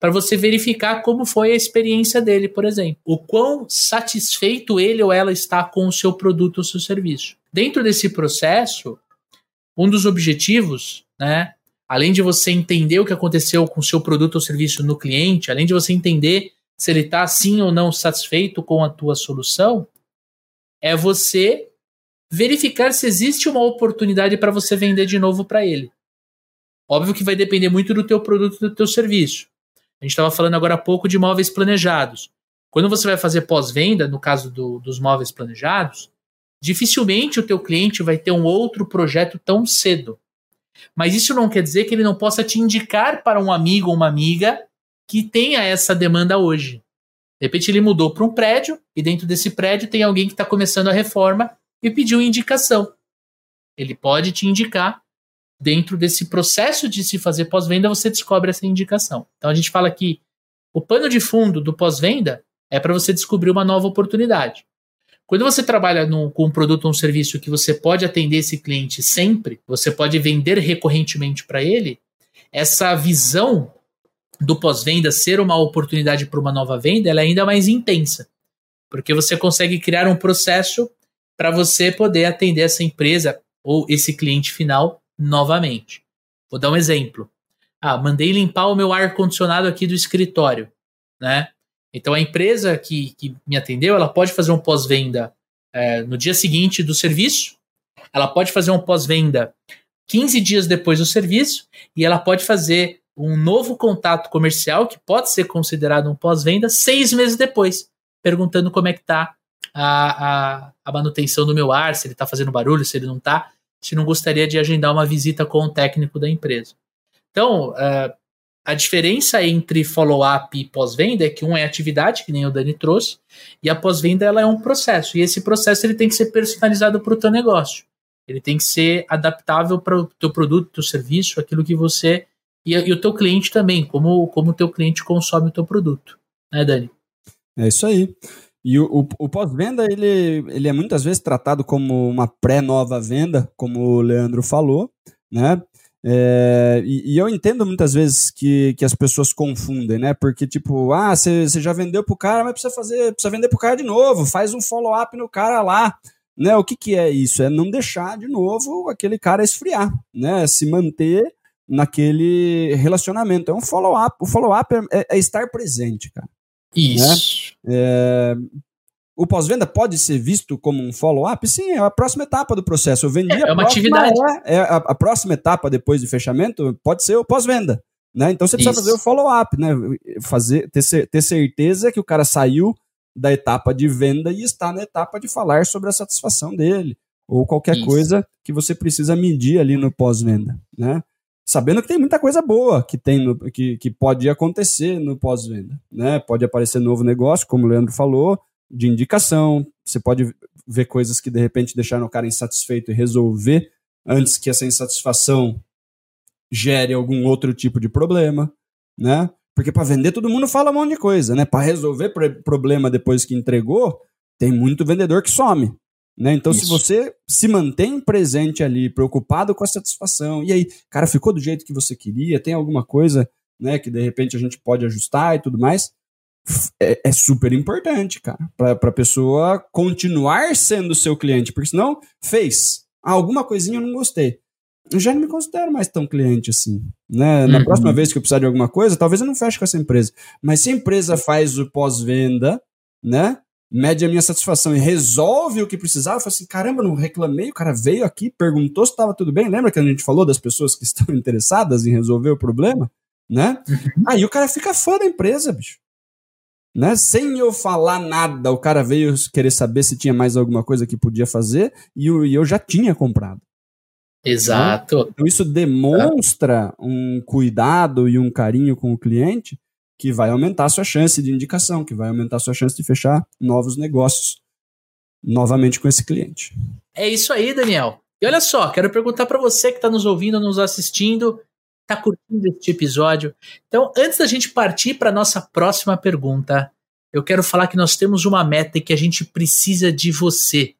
para você verificar como foi a experiência dele, por exemplo. O quão satisfeito ele ou ela está com o seu produto ou seu serviço. Dentro desse processo, um dos objetivos, né, além de você entender o que aconteceu com o seu produto ou serviço no cliente, além de você entender se ele está sim ou não satisfeito com a tua solução, é você verificar se existe uma oportunidade para você vender de novo para ele. Óbvio que vai depender muito do teu produto e do teu serviço. A gente estava falando agora há pouco de móveis planejados. Quando você vai fazer pós-venda, no caso do, dos móveis planejados, dificilmente o teu cliente vai ter um outro projeto tão cedo. Mas isso não quer dizer que ele não possa te indicar para um amigo ou uma amiga que tenha essa demanda hoje. De repente ele mudou para um prédio e dentro desse prédio tem alguém que está começando a reforma e pediu indicação. Ele pode te indicar. Dentro desse processo de se fazer pós-venda, você descobre essa indicação. Então a gente fala que o pano de fundo do pós-venda é para você descobrir uma nova oportunidade. Quando você trabalha com um produto ou um serviço que você pode atender esse cliente sempre, você pode vender recorrentemente para ele, essa visão do pós-venda ser uma oportunidade para uma nova venda, ela é ainda mais intensa. Porque você consegue criar um processo para você poder atender essa empresa ou esse cliente final novamente. Vou dar um exemplo. Ah, mandei limpar o meu ar-condicionado aqui do escritório, né? Então a empresa que, que me atendeu, ela pode fazer um pós-venda é, no dia seguinte do serviço, ela pode fazer um pós-venda 15 dias depois do serviço e ela pode fazer um novo contato comercial que pode ser considerado um pós-venda seis meses depois, perguntando como é que está a, a, a, manutenção do meu ar, se ele está fazendo barulho, se ele não está, se não gostaria de agendar uma visita com o técnico da empresa. Então, uh, a diferença entre follow-up e pós-venda é que um é atividade, que nem o Dani trouxe, e a pós-venda ela é um processo. E esse processo ele tem que ser personalizado para o teu negócio. Ele tem que ser adaptável para o teu produto, teu serviço, aquilo que você e, e o teu cliente também, como, como o teu cliente consome o teu produto. Né, Dani? É isso aí. E o, o, o pós-venda, ele, ele é muitas vezes tratado como uma pré-nova venda, como o Leandro falou, né? É, e, e, eu entendo muitas vezes que, que as pessoas confundem, né? Porque, tipo, ah, você já vendeu pro cara, mas precisa fazer, precisa vender pro cara de novo, faz um follow-up no cara lá. Né? O que, que é isso? É não deixar de novo aquele cara esfriar, né? Se manter naquele relacionamento. É um follow-up. O follow-up é, é, é, estar presente, cara. Isso. Né? É, o pós-venda pode ser visto como um follow-up? Sim, é a próxima etapa do processo. Eu vendi é, é uma atividade. É, é a, a, próxima etapa depois do fechamento pode ser o pós-venda. Né? Então você precisa Isso. fazer o follow-up, né? Fazer, ter, ter certeza que o cara saiu da etapa de venda e está na etapa de falar sobre a satisfação dele. Ou qualquer Isso. coisa que você precisa medir ali no pós-venda. Né? Sabendo que tem muita coisa boa que tem no, que, que pode acontecer no pós-venda, né? Pode aparecer novo negócio, como o Leandro falou, de indicação. Você pode ver coisas que de repente deixaram o cara insatisfeito e resolver antes que essa insatisfação gere algum outro tipo de problema, né? Porque para vender todo mundo fala um monte de coisa, né? Para resolver problema depois que entregou, tem muito vendedor que some. Né? Então, Isso. se você se mantém presente ali, preocupado com a satisfação, e aí, cara, ficou do jeito que você queria, tem alguma coisa né, que de repente a gente pode ajustar e tudo mais, é, é super importante, cara, para a pessoa continuar sendo seu cliente, porque senão fez ah, alguma coisinha eu não gostei. Eu já não me considero mais tão cliente assim. Né? Na uhum. próxima vez que eu precisar de alguma coisa, talvez eu não feche com essa empresa. Mas se a empresa faz o pós-venda, né? Mede a minha satisfação e resolve o que precisava, eu falo assim, caramba, não reclamei, o cara veio aqui, perguntou se estava tudo bem, lembra que a gente falou das pessoas que estão interessadas em resolver o problema? Né? Uhum. Aí o cara fica fã da empresa, bicho. Né? Sem eu falar nada, o cara veio querer saber se tinha mais alguma coisa que podia fazer e eu, e eu já tinha comprado. Exato. Então isso demonstra um cuidado e um carinho com o cliente que vai aumentar sua chance de indicação, que vai aumentar sua chance de fechar novos negócios novamente com esse cliente. É isso aí, Daniel. E olha só, quero perguntar para você que está nos ouvindo, nos assistindo, está curtindo este episódio. Então, antes da gente partir para nossa próxima pergunta, eu quero falar que nós temos uma meta e que a gente precisa de você.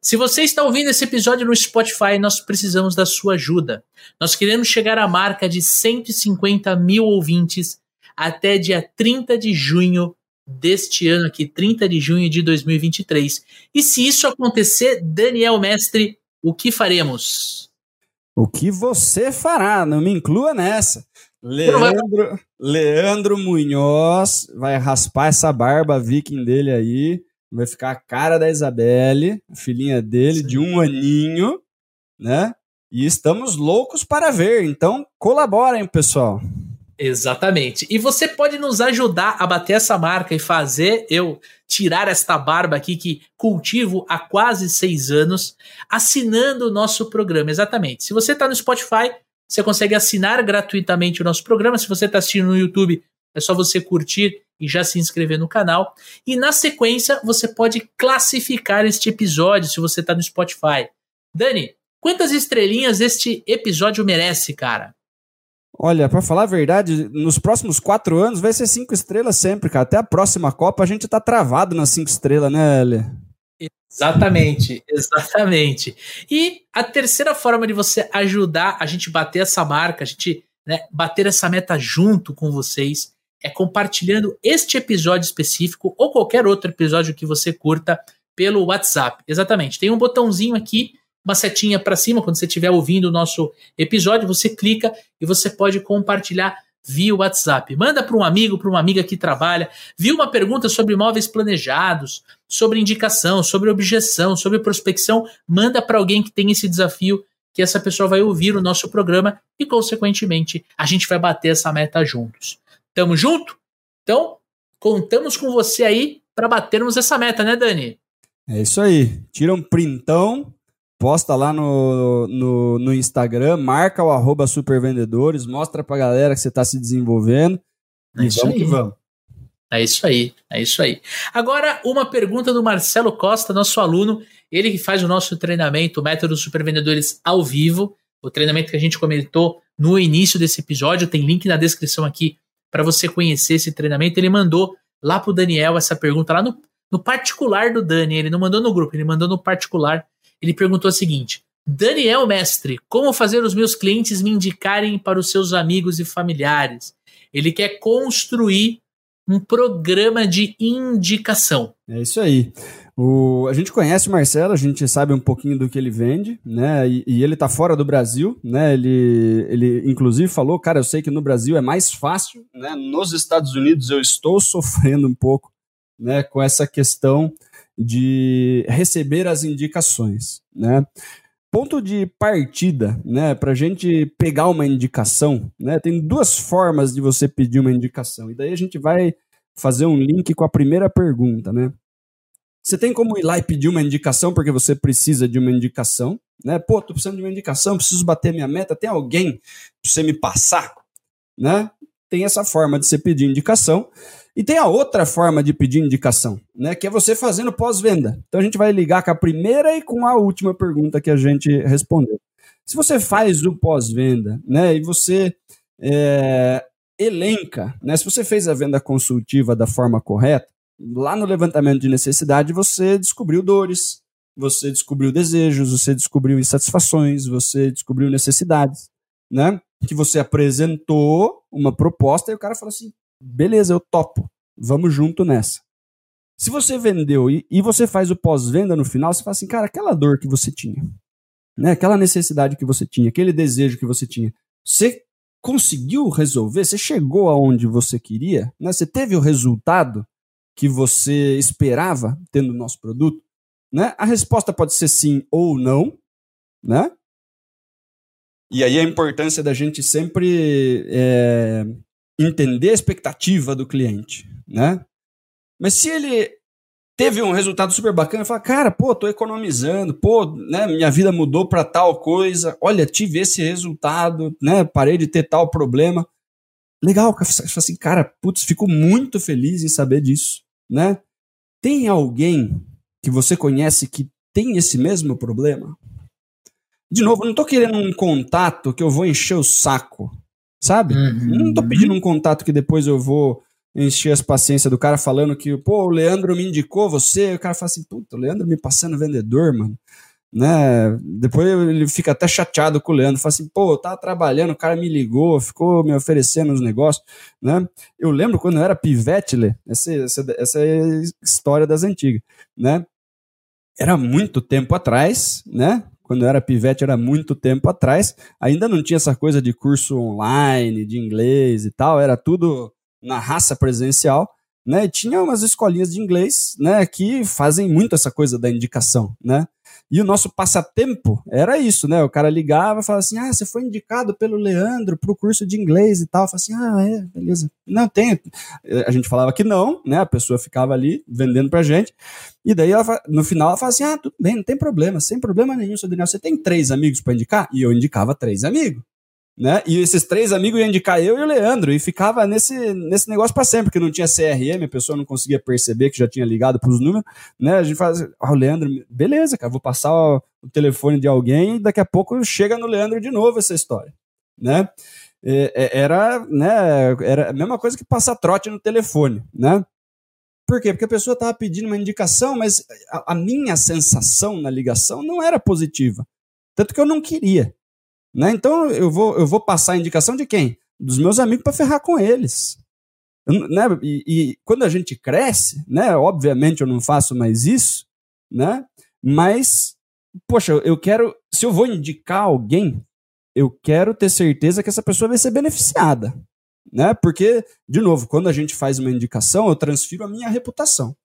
Se você está ouvindo esse episódio no Spotify, nós precisamos da sua ajuda. Nós queremos chegar à marca de 150 mil ouvintes até dia 30 de junho deste ano aqui, 30 de junho de 2023. E se isso acontecer, Daniel Mestre, o que faremos? O que você fará? Não me inclua nessa. Leandro, Leandro Munhoz vai raspar essa barba viking dele aí vai ficar a cara da Isabelle, filhinha dele, Sim. de um aninho, né? E estamos loucos para ver. Então, colaborem, pessoal. Exatamente. E você pode nos ajudar a bater essa marca e fazer eu tirar esta barba aqui que cultivo há quase seis anos, assinando o nosso programa. Exatamente. Se você está no Spotify, você consegue assinar gratuitamente o nosso programa. Se você está assistindo no YouTube, é só você curtir e já se inscrever no canal. E na sequência, você pode classificar este episódio se você está no Spotify. Dani, quantas estrelinhas este episódio merece, cara? Olha, para falar a verdade, nos próximos quatro anos vai ser cinco estrelas sempre, cara. Até a próxima Copa a gente tá travado nas cinco estrelas, né, Elia? Exatamente, exatamente. E a terceira forma de você ajudar a gente bater essa marca, a gente né, bater essa meta junto com vocês, é compartilhando este episódio específico ou qualquer outro episódio que você curta pelo WhatsApp. Exatamente. Tem um botãozinho aqui, uma setinha para cima, quando você estiver ouvindo o nosso episódio, você clica e você pode compartilhar via WhatsApp. Manda para um amigo, para uma amiga que trabalha. Viu uma pergunta sobre imóveis planejados, sobre indicação, sobre objeção, sobre prospecção? Manda para alguém que tem esse desafio, que essa pessoa vai ouvir o nosso programa e, consequentemente, a gente vai bater essa meta juntos. Tamo junto? Então, contamos com você aí para batermos essa meta, né, Dani? É isso aí. Tira um printão, posta lá no, no, no Instagram, marca o arroba supervendedores, mostra pra galera que você tá se desenvolvendo. É e vamos aí. que vamos. É isso aí, é isso aí. Agora, uma pergunta do Marcelo Costa, nosso aluno, ele que faz o nosso treinamento, o Método Supervendedores ao vivo, o treinamento que a gente comentou no início desse episódio, tem link na descrição aqui para você conhecer esse treinamento. Ele mandou lá pro Daniel essa pergunta, lá no, no particular do Dani. Ele não mandou no grupo, ele mandou no particular. Ele perguntou o seguinte: Daniel, mestre, como fazer os meus clientes me indicarem para os seus amigos e familiares? Ele quer construir um programa de indicação. É isso aí. O, a gente conhece o Marcelo, a gente sabe um pouquinho do que ele vende, né? E, e, ele tá fora do Brasil, né? Ele, ele inclusive falou, cara, eu sei que no Brasil é mais fácil, né? Nos Estados Unidos eu estou sofrendo um pouco, né? Com essa questão de receber as indicações, né? Ponto de partida, né? Para a gente pegar uma indicação, né? Tem duas formas de você pedir uma indicação e daí a gente vai fazer um link com a primeira pergunta, né? Você tem como ir lá e pedir uma indicação porque você precisa de uma indicação, né? Pô, tô precisando de uma indicação, preciso bater minha meta, tem alguém para você me passar, né? Tem essa forma de você pedir indicação. E tem a outra forma de pedir indicação, né? Que é você fazendo pós-venda. Então a gente vai ligar com a primeira e com a última pergunta que a gente respondeu. Se você faz o pós-venda, né? E você é, elenca, né? Se você fez a venda consultiva da forma correta, lá no levantamento de necessidade você descobriu dores, você descobriu desejos, você descobriu insatisfações, você descobriu necessidades, né? Que você apresentou uma proposta e o cara falou assim: beleza, eu topo, vamos junto nessa. Se você vendeu e, e você faz o pós-venda no final, você fala assim, cara, aquela dor que você tinha, né? Aquela necessidade que você tinha, aquele desejo que você tinha, você conseguiu resolver? Você chegou aonde você queria? Né? Você teve o resultado? que você esperava tendo o nosso produto? Né? A resposta pode ser sim ou não, né? E aí a importância da gente sempre é, entender a expectativa do cliente, né? Mas se ele teve um resultado super bacana, fala, cara, pô, tô economizando, pô, né, minha vida mudou para tal coisa, olha, tive esse resultado, né, parei de ter tal problema. Legal, assim, cara, putz, fico muito feliz em saber disso né? Tem alguém que você conhece que tem esse mesmo problema? De novo, não estou querendo um contato que eu vou encher o saco, sabe? Uhum. Não estou pedindo um contato que depois eu vou encher as paciências do cara falando que, pô, o Leandro me indicou você, o cara fala assim, puta, o Leandro me passando vendedor, mano. Né? Depois ele fica até chateado com o Leandro, fala assim, pô, eu tava trabalhando, o cara me ligou, ficou me oferecendo os negócios, né? Eu lembro quando eu era pivete, Lê, essa, essa, essa é a história das antigas, né? Era muito tempo atrás, né? Quando eu era pivete, era muito tempo atrás. Ainda não tinha essa coisa de curso online, de inglês e tal, era tudo na raça presencial, né? E tinha umas escolinhas de inglês, né, que fazem muito essa coisa da indicação, né? E o nosso passatempo era isso, né? O cara ligava e falava assim: Ah, você foi indicado pelo Leandro para o curso de inglês e tal. Eu falava assim: Ah, é, beleza. Não, tem. A gente falava que não, né? A pessoa ficava ali vendendo pra gente. E daí, ela, no final, ela falava assim: Ah, tudo bem, não tem problema, sem problema nenhum, seu Daniel. Você tem três amigos para indicar? E eu indicava três amigos né? E esses três amigos iam indicar eu e o Leandro, e ficava nesse, nesse negócio para sempre, porque não tinha CRM, a pessoa não conseguia perceber que já tinha ligado para os números, né? A gente faz, ah, o Leandro, beleza, cara, vou passar o, telefone de alguém e daqui a pouco chega no Leandro de novo essa história, né? É, é, era, né, era a mesma coisa que passar trote no telefone, né? Por quê? Porque a pessoa estava pedindo uma indicação, mas a, a minha sensação na ligação não era positiva. Tanto que eu não queria. Né? Então eu vou, eu vou passar a indicação de quem? Dos meus amigos para ferrar com eles. Né? E, e, quando a gente cresce, né? Obviamente eu não faço mais isso, né? Mas, poxa, eu quero. Se eu vou indicar alguém, eu quero ter certeza que essa pessoa vai ser beneficiada. Né? Porque, de novo, quando a gente faz uma indicação, eu transfiro a minha reputação.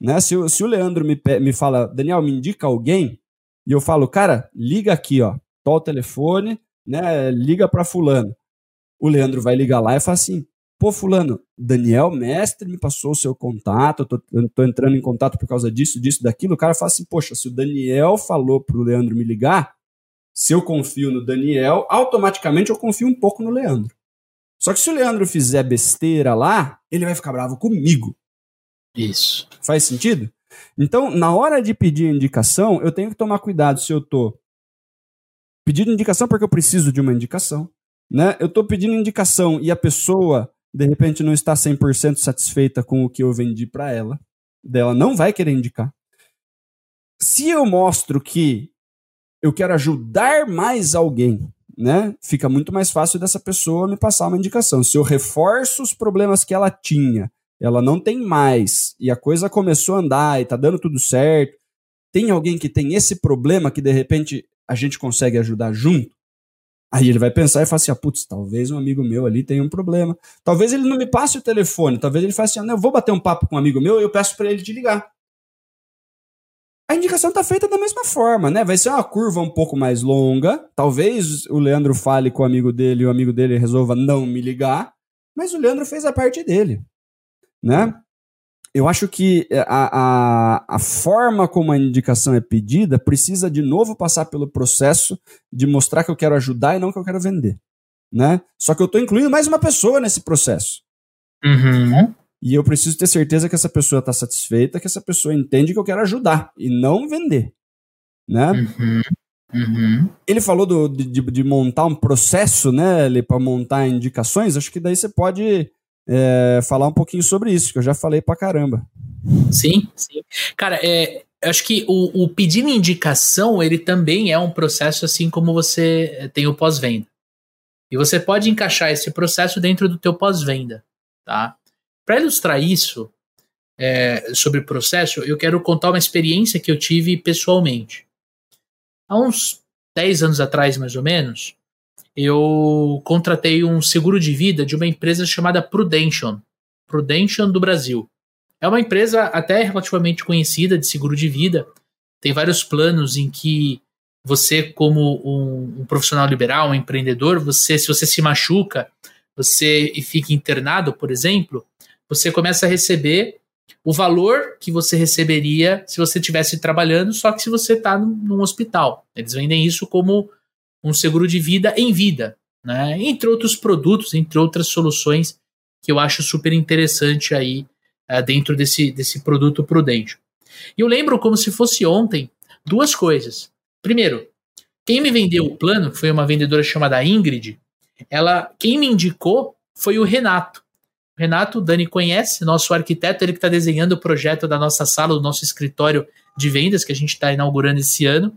Né? Se, se o Leandro me, me fala, Daniel, me indica alguém, e eu falo, cara, liga aqui, ó to o telefone, né? Liga para fulano. O Leandro vai ligar lá e fala assim: pô, fulano, Daniel Mestre me passou o seu contato, eu tô, tô, entrando em contato por causa disso, disso, daquilo. O cara fala assim: poxa, se o Daniel falou pro Leandro me ligar, se eu confio no Daniel, automaticamente eu confio um pouco no Leandro. Só que se o Leandro fizer besteira lá, ele vai ficar bravo comigo. Isso. Faz sentido? Então, na hora de pedir indicação, eu tenho que tomar cuidado se eu tô pedindo indicação porque eu preciso de uma indicação. Né? Eu estou pedindo indicação e a pessoa, de repente, não está 100% satisfeita com o que eu vendi para ela. Ela não vai querer indicar. Se eu mostro que eu quero ajudar mais alguém, né? Fica muito mais fácil dessa pessoa me passar uma indicação. Se eu reforço os problemas que ela tinha, ela não tem mais, e a coisa começou a andar e tá dando tudo certo, tem alguém que tem esse problema que de repente a gente consegue ajudar junto? Aí ele vai pensar e fala assim: ah, putz, talvez um amigo meu ali tenha um problema. Talvez ele não me passe o telefone, talvez ele faça assim: ah, eu vou bater um papo com um amigo meu eu peço para ele te ligar. A indicação está feita da mesma forma, né? Vai ser uma curva um pouco mais longa. Talvez o Leandro fale com o amigo dele e o amigo dele resolva não me ligar, mas o Leandro fez a parte dele, né? Eu acho que é, a, a, a, forma como a indicação é pedida precisa de novo passar pelo processo de mostrar que eu quero ajudar e não que eu quero vender. Né? Só que eu estou incluindo mais uma pessoa nesse processo. Uhum. E eu preciso ter certeza que essa pessoa está satisfeita, que essa pessoa entende que eu quero ajudar e não vender. Né? Uhum. Uhum. Ele falou do, de, de, montar um processo né, para montar indicações. Acho que daí você pode é, falar um pouquinho sobre isso, que eu já falei pra caramba. Sim, sim. Cara, é, eu acho que o, o indicação, ele também é um processo assim como você tem o pós-venda. E você pode encaixar esse processo dentro do teu pós-venda, tá? Para ilustrar isso, é, sobre o processo, eu quero contar uma experiência que eu tive pessoalmente. Há uns 10 anos atrás, mais ou menos, eu contratei um seguro de vida de uma empresa chamada Prudential, Prudential do Brasil. É uma empresa até relativamente conhecida de seguro de vida. Tem vários planos em que você, como um, um profissional liberal, um empreendedor, você, se você se machuca, você e fica internado, por exemplo, você começa a receber o valor que você receberia se você estivesse trabalhando, só que se você está num, hospital. Eles vendem isso como um seguro de vida em vida, né? Entre outros produtos, entre outras soluções que eu acho super interessante aí uh, dentro desse, desse produto prudente. E eu lembro como se fosse ontem duas coisas. Primeiro, quem me vendeu o plano, que foi uma vendedora chamada Ingrid, ela, quem me indicou foi o Renato. Renato, Dani conhece, nosso arquiteto, ele que está desenhando o projeto da nossa sala, do nosso escritório de vendas que a gente está inaugurando esse ano.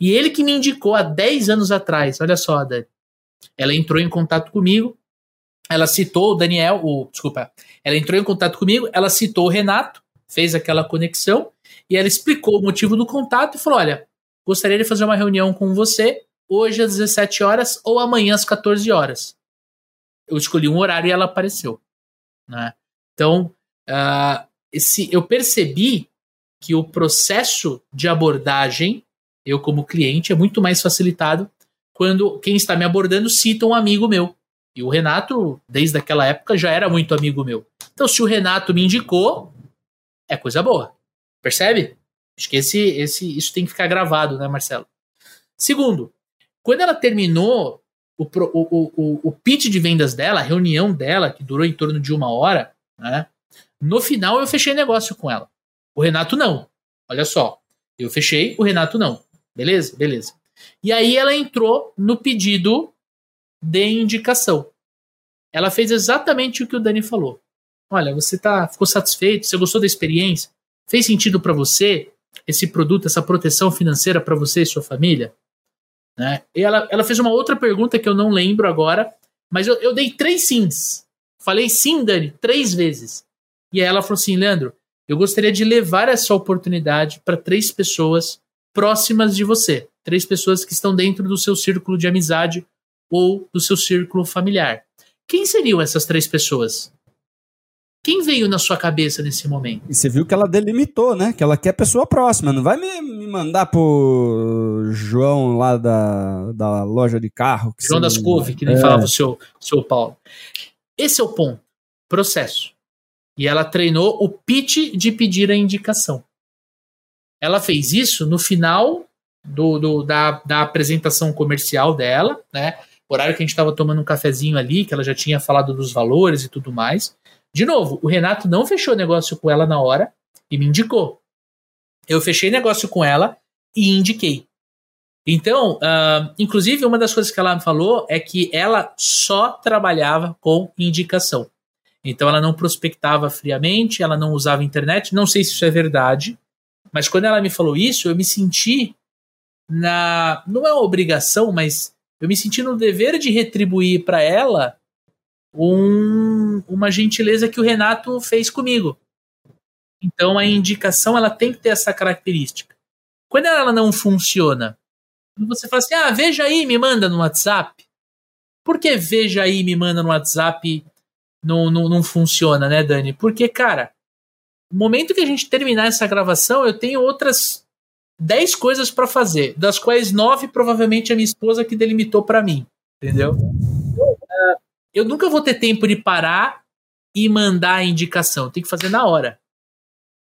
E ele que me indicou há 10 anos atrás, olha só, Dani. Ela entrou em contato comigo, ela citou o Daniel, o, desculpa, ela entrou em contato comigo, ela citou o Renato, fez aquela conexão, e ela explicou o motivo do contato e falou: olha, gostaria de fazer uma reunião com você hoje às 17 horas ou amanhã às 14 horas. Eu escolhi um horário e ela apareceu. Né? Então, uh, esse, eu percebi que o processo de abordagem, eu como cliente, é muito mais facilitado quando quem está me abordando cita um amigo meu. E o Renato, desde aquela época, já era muito amigo meu. Então, se o Renato me indicou, é coisa boa. Percebe? Acho que esse, esse, isso tem que ficar gravado, né, Marcelo? Segundo, quando ela terminou o, o, o, o pitch de vendas dela, a reunião dela, que durou em torno de uma hora, né? No final eu fechei negócio com ela. O Renato não. Olha só. Eu fechei, o Renato não. Beleza? Beleza. E aí ela entrou no pedido de indicação. Ela fez exatamente o que o Dani falou. Olha, você tá, ficou satisfeito? Você gostou da experiência? Fez sentido para você esse produto, essa proteção financeira para você e sua família? Né? E ela, ela fez uma outra pergunta que eu não lembro agora, mas eu, eu dei três sims. Falei sim, Dani, três vezes. E aí ela falou assim: Leandro, eu gostaria de levar essa oportunidade para três pessoas próximas de você. Três pessoas que estão dentro do seu círculo de amizade ou do seu círculo familiar. Quem seriam essas três pessoas? Quem veio na sua cabeça nesse momento? E você viu que ela delimitou, né? Que ela quer pessoa próxima. Não vai me, me mandar pro João lá da, da loja de carro. João das Couve, que nem é. falava o seu, o seu Paulo. Esse é o ponto. Processo. E ela treinou o pitch de pedir a indicação. Ela fez isso no final do, do da, da apresentação comercial dela, né? Horário que a gente estava tomando um cafezinho ali, que ela já tinha falado dos valores e tudo mais. De novo, o Renato não fechou negócio com ela na hora e me indicou. Eu fechei negócio com ela e indiquei. Então, uh, inclusive, uma das coisas que ela me falou é que ela só trabalhava com indicação. Então, ela não prospectava friamente, ela não usava internet. Não sei se isso é verdade, mas quando ela me falou isso, eu me senti na. Não é uma obrigação, mas eu me senti no dever de retribuir para ela um, uma gentileza que o Renato fez comigo. Então a indicação ela tem que ter essa característica. Quando ela não funciona, você fala assim: ah, veja aí, me manda no WhatsApp. Por que veja aí, me manda no WhatsApp não, não, não funciona, né, Dani? Porque, cara, no momento que a gente terminar essa gravação, eu tenho outras 10 coisas para fazer, das quais nove provavelmente a minha esposa que delimitou para mim, entendeu? eu nunca vou ter tempo de parar e mandar a indicação. Tem que fazer na hora.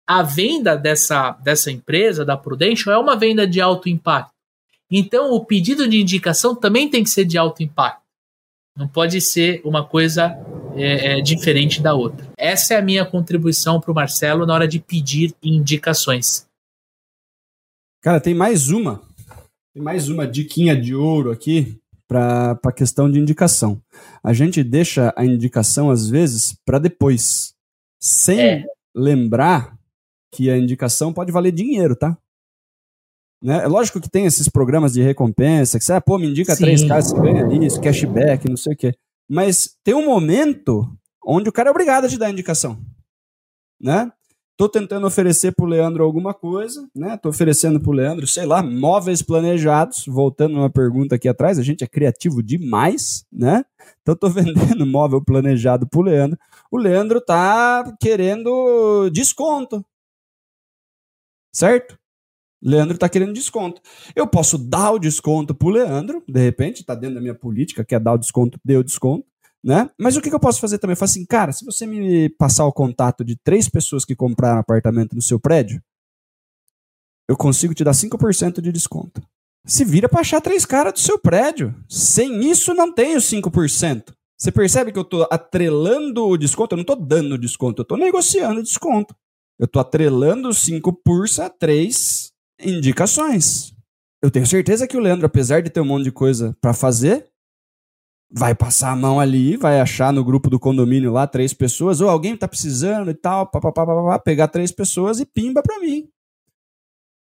A venda dessa, dessa empresa, da Prudential, é uma venda de alto impacto. Então, o pedido de indicação também tem que ser de alto impacto. Não pode ser uma coisa é, é, diferente da outra. Essa é a minha contribuição para o Marcelo na hora de pedir indicações. Cara, tem mais uma. Tem mais uma diquinha de ouro aqui para a questão de indicação. A gente deixa a indicação, às vezes, para depois, sem é. lembrar que a indicação pode valer dinheiro, tá? Né? É lógico que tem esses programas de recompensa, que você, ah, pô, me indica Sim. três caras, você ganha isso, cashback, não sei o quê. Mas tem um momento onde o cara é obrigado a te dar indicação. Né? Tô tentando oferecer pro Leandro alguma coisa, né? Tô oferecendo pro Leandro, sei lá, móveis planejados. Voltando uma pergunta aqui atrás, a gente é criativo demais, né? Então tô vendendo móvel planejado pro Leandro. O Leandro tá querendo desconto. Certo? Leandro tá querendo desconto. Eu posso dar o desconto pro Leandro, de repente, tá dentro da minha política, quer dar o desconto, deu o desconto né? Mas o que, que eu posso fazer também? Eu falo assim, cara, se você me passar o contato de três pessoas que compraram apartamento no seu prédio, eu consigo te dar 5% de desconto. Se vira para achar três caras do seu prédio. Sem isso, não tenho 5%. Você percebe que eu estou atrelando o desconto? Eu não estou dando desconto, eu estou negociando desconto. Eu estou atrelando 5 por a 3 indicações. Eu tenho certeza que o Leandro, apesar de ter um monte de coisa para fazer, vai passar a mão ali, vai achar no grupo do condomínio lá três pessoas, ou alguém tá precisando e tal, papapá, pegar três pessoas e pimba para mim.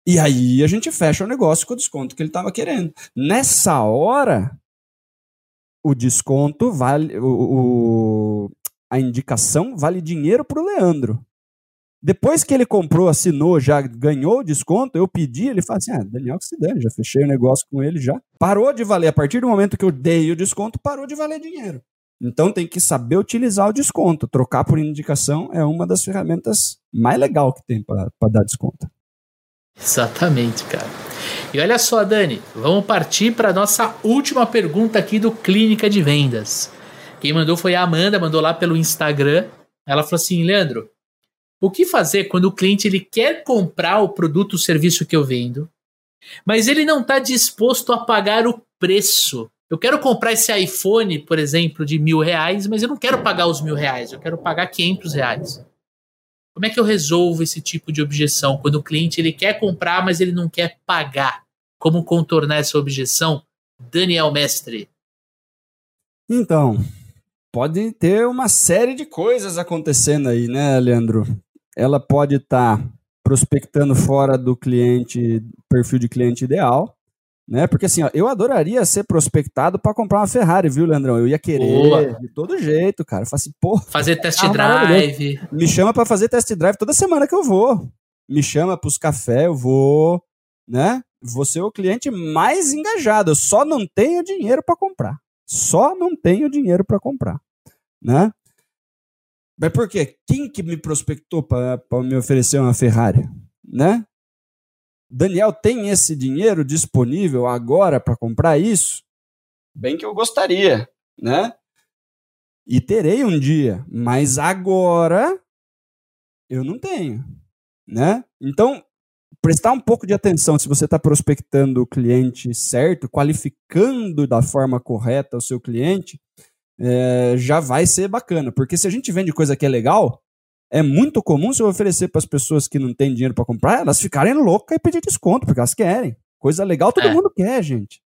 E aí a gente fecha o negócio com o desconto que ele estava querendo. Nessa hora, o desconto vale. O, o, a indicação vale dinheiro para o Leandro. Depois que ele comprou, assinou, já ganhou o desconto, eu pedi, ele fala assim: ah, Daniel que se dane, já fechei o negócio com ele já. Parou de valer. A partir do momento que eu dei o desconto, parou de valer dinheiro. Então tem que saber utilizar o desconto. Trocar por indicação é uma das ferramentas mais legais que tem para dar desconto. Exatamente, cara. E olha só, Dani, vamos partir para nossa última pergunta aqui do Clínica de Vendas. Quem mandou foi a Amanda, mandou lá pelo Instagram. Ela falou assim: Leandro, o que fazer quando o cliente ele quer comprar o produto ou serviço que eu vendo, mas ele não está disposto a pagar o preço? Eu quero comprar esse iPhone, por exemplo, de mil reais, mas eu não quero pagar os mil reais, eu quero pagar 500 reais. Como é que eu resolvo esse tipo de objeção quando o cliente ele quer comprar, mas ele não quer pagar? Como contornar essa objeção? Daniel Mestre. Então, pode ter uma série de coisas acontecendo aí, né, Leandro? Ela pode estar tá prospectando fora do cliente, perfil de cliente ideal né? Porque assim, ó, eu adoraria ser prospectado para comprar uma Ferrari, viu, Leandrão? Eu ia querer Boa. de todo jeito, cara. Eu assim, fazer test drive. Me chama para fazer test drive toda semana que eu vou. Me chama para os cafés, eu vou, né? Vou ser o cliente mais engajado. Eu só não tenho dinheiro para comprar. Só não tenho dinheiro para comprar, né? Mas por quê? Quem que me prospectou para me oferecer uma Ferrari, né? Daniel tem esse dinheiro disponível agora para comprar isso? Bem que eu gostaria, né? E terei um dia, mas agora eu não tenho, né? Então, prestar um pouco de atenção se você está prospectando o cliente certo, qualificando da forma correta o seu cliente, é, já vai ser bacana. Porque se a gente vende coisa que é legal, é muito comum se eu oferecer para as pessoas que não têm dinheiro para comprar, elas ficarem loucas e pedir desconto, porque elas querem. Coisa legal todo é. mundo quer, gente.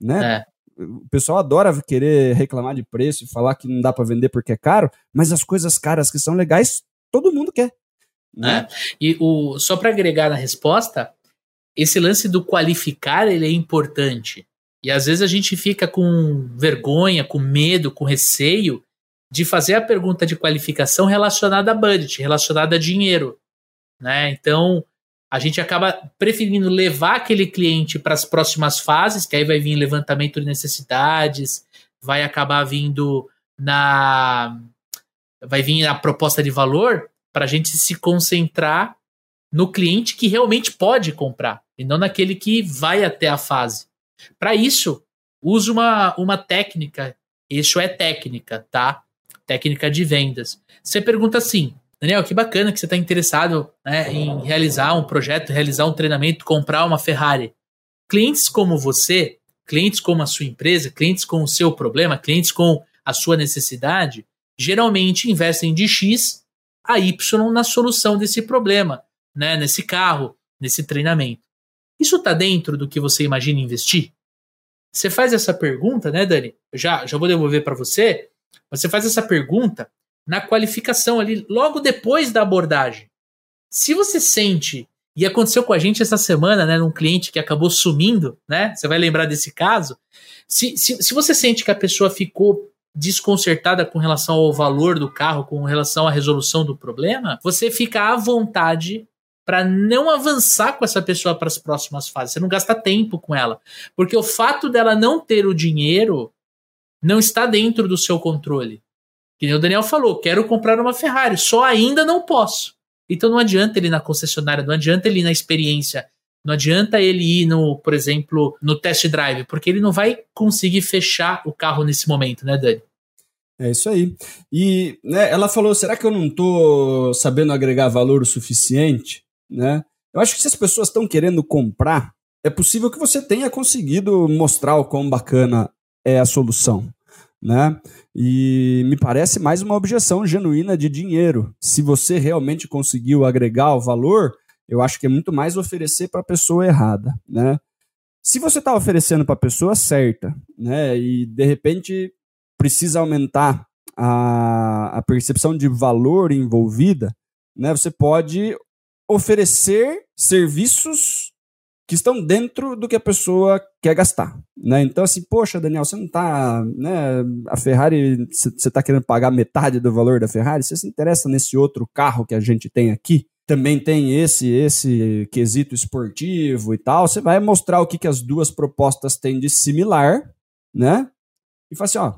Né? É. O pessoal adora querer reclamar de preço e falar que não dá para vender porque é caro, mas as coisas caras que são legais, todo mundo quer. Né? É. E o, só para agregar na resposta, esse lance do qualificar ele é importante. E às vezes a gente fica com vergonha, com medo, com receio de fazer a pergunta de qualificação relacionada a budget, relacionada a dinheiro. Né? Então, a gente acaba preferindo levar aquele cliente para as próximas fases, que aí vai vir levantamento de necessidades, vai acabar vindo na. Vai vir a proposta de valor para a gente se concentrar no cliente que realmente pode comprar e não naquele que vai até a fase. Para isso, use uma, uma técnica. Isso é técnica, tá? técnica de vendas. Você pergunta assim, Daniel, que bacana que você está interessado né, em realizar um projeto, realizar um treinamento, comprar uma Ferrari. Clientes como você, clientes como a sua empresa, clientes com o seu problema, clientes com a sua necessidade, geralmente investem de X a Y na solução desse problema, né, nesse carro, nesse treinamento. Isso está dentro do que você imagina investir? Você faz essa pergunta, né, Dani? Eu já, já vou devolver para você. Você faz essa pergunta na qualificação ali, logo depois da abordagem. Se você sente, e aconteceu com a gente essa semana, né, num cliente que acabou sumindo, né? Você vai lembrar desse caso. Se, se, se você sente que a pessoa ficou desconcertada com relação ao valor do carro, com relação à resolução do problema, você fica à vontade para não avançar com essa pessoa para as próximas fases. Você não gasta tempo com ela. Porque o fato dela não ter o dinheiro não está dentro do seu controle. Que o Daniel falou, quero comprar uma Ferrari, só ainda não posso. Então não adianta ele ir na concessionária, não adianta ele ir na experiência, não adianta ele ir no, por exemplo, no test drive, porque ele não vai conseguir fechar o carro nesse momento, né, Dani? É isso aí. E né, ela falou: será que eu não estou sabendo agregar valor o suficiente? Né? Eu acho que se as pessoas estão querendo comprar, é possível que você tenha conseguido mostrar o quão bacana é a solução. Né? E me parece mais uma objeção genuína de dinheiro. Se você realmente conseguiu agregar o valor, eu acho que é muito mais oferecer para a pessoa errada. Né? Se você está oferecendo para a pessoa certa, né, e de repente precisa aumentar a, a percepção de valor envolvida, né, você pode oferecer serviços que estão dentro do que a pessoa quer gastar, né? Então assim, poxa, Daniel, você não tá, né, a Ferrari, você está querendo pagar metade do valor da Ferrari, você se interessa nesse outro carro que a gente tem aqui? Também tem esse esse quesito esportivo e tal, você vai mostrar o que, que as duas propostas têm de similar, né? E fala assim, ó,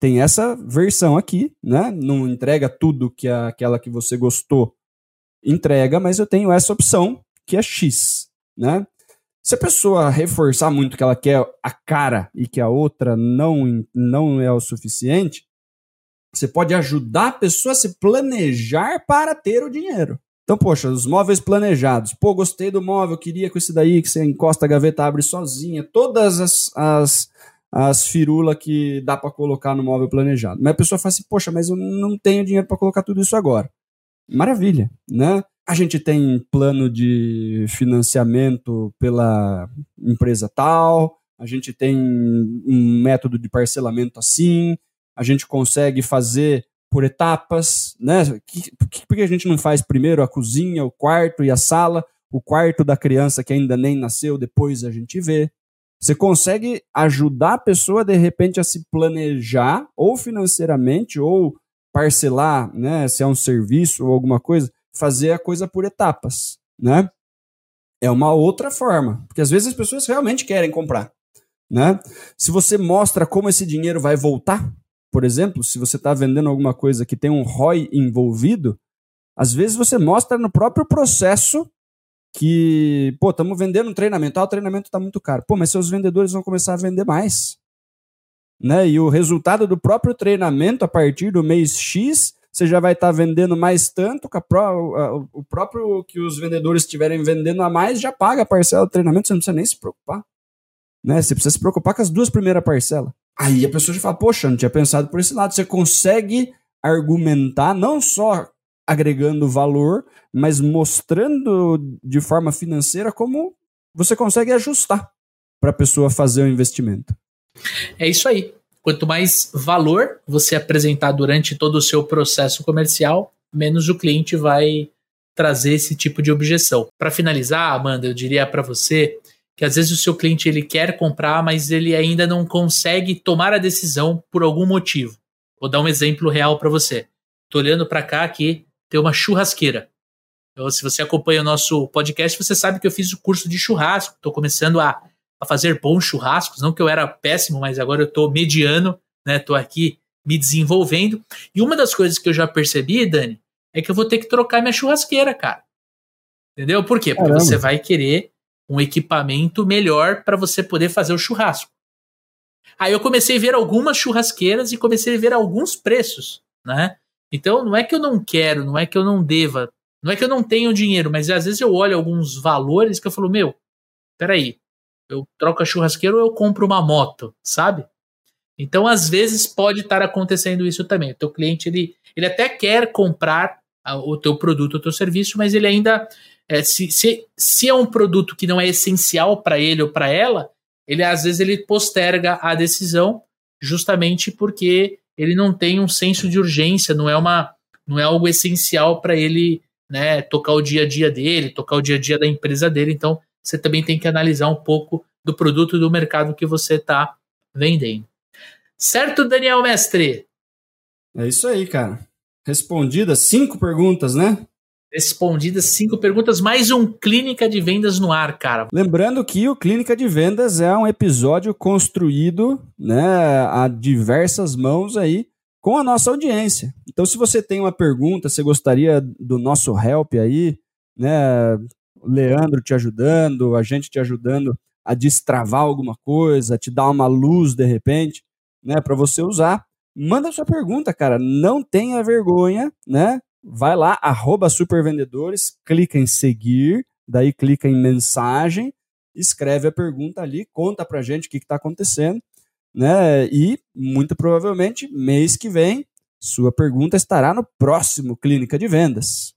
tem essa versão aqui, né? Não entrega tudo que aquela que você gostou entrega, mas eu tenho essa opção que é X, né? Se a pessoa reforçar muito que ela quer a cara e que a outra não, não é o suficiente, você pode ajudar a pessoa a se planejar para ter o dinheiro. Então, poxa, os móveis planejados. Pô, gostei do móvel, queria com esse daí que você encosta a gaveta, abre sozinha. Todas as, as, as firulas que dá para colocar no móvel planejado. Mas a pessoa fala assim, poxa, mas eu não tenho dinheiro para colocar tudo isso agora. Maravilha, né? A gente tem plano de financiamento pela empresa tal, a gente tem um método de parcelamento assim, a gente consegue fazer por etapas, né? Por que a gente não faz primeiro a cozinha, o quarto e a sala, o quarto da criança que ainda nem nasceu, depois a gente vê. Você consegue ajudar a pessoa, de repente, a se planejar, ou financeiramente, ou parcelar, né? Se é um serviço ou alguma coisa, fazer a coisa por etapas, né? É uma outra forma, porque às vezes as pessoas realmente querem comprar, né? Se você mostra como esse dinheiro vai voltar, por exemplo, se você está vendendo alguma coisa que tem um ROI envolvido, às vezes você mostra no próprio processo que, pô, estamos vendendo um treinamento, ah, o treinamento está muito caro. Pô, mas seus vendedores vão começar a vender mais. Né? E o resultado do próprio treinamento, a partir do mês X, você já vai estar tá vendendo mais tanto, que o próprio que os vendedores estiverem vendendo a mais já paga a parcela do treinamento, você não precisa nem se preocupar. Né? Você precisa se preocupar com as duas primeiras parcelas. Aí a pessoa já fala, poxa, não tinha pensado por esse lado. Você consegue argumentar não só agregando valor, mas mostrando de forma financeira como você consegue ajustar para a pessoa fazer o investimento. É isso aí. Quanto mais valor você apresentar durante todo o seu processo comercial, menos o cliente vai trazer esse tipo de objeção. Para finalizar, Amanda, eu diria para você que às vezes o seu cliente ele quer comprar, mas ele ainda não consegue tomar a decisão por algum motivo. Vou dar um exemplo real para você. Estou olhando para cá aqui, tem uma churrasqueira. Então, se você acompanha o nosso podcast, você sabe que eu fiz o curso de churrasco. Estou começando a, a fazer bons churrascos. Não que eu era péssimo, mas agora eu estou mediano, né? Estou aqui me desenvolvendo. E uma das coisas que eu já percebi, Dani, é que eu vou ter que trocar minha churrasqueira, cara. Entendeu? Por quê? Porque Caramba. você vai querer um equipamento melhor para você poder fazer o churrasco. Aí eu comecei a ver algumas churrasqueiras e comecei a ver alguns preços, né? Então não é que eu não quero, não é que eu não deva, não é que eu não tenho dinheiro, mas às vezes eu olho alguns valores que eu falo, meu, peraí, eu troco a churrasqueira ou eu compro uma moto, sabe? Então às vezes pode estar acontecendo isso também. O teu cliente ele, ele até quer comprar o teu produto, o teu serviço, mas ele ainda é, se, se, se é um produto que não é essencial para ele ou para ela, ele às vezes ele posterga a decisão justamente porque ele não tem um senso de urgência, não é uma não é algo essencial para ele, né, tocar o dia a dia dele, tocar o dia a dia da empresa dele. Então, você também tem que analisar um pouco do produto e do mercado que você está vendendo. Certo, Daniel Mestre? É isso aí, cara. Respondidas cinco perguntas, né? respondidas cinco perguntas, mais um Clínica de Vendas no ar, cara. Lembrando que o Clínica de Vendas é um episódio construído né, a diversas mãos aí com a nossa audiência. Então, se você tem uma pergunta, você gostaria do nosso help aí, né, Leandro te ajudando, a gente te ajudando a destravar alguma coisa, te dar uma luz de repente, né, para você usar, manda sua pergunta, cara. Não tenha vergonha, né? vai lá, arroba supervendedores, clica em seguir, daí clica em mensagem, escreve a pergunta ali, conta pra gente o que está acontecendo, né? E muito provavelmente, mês que vem, sua pergunta estará no próximo Clínica de Vendas.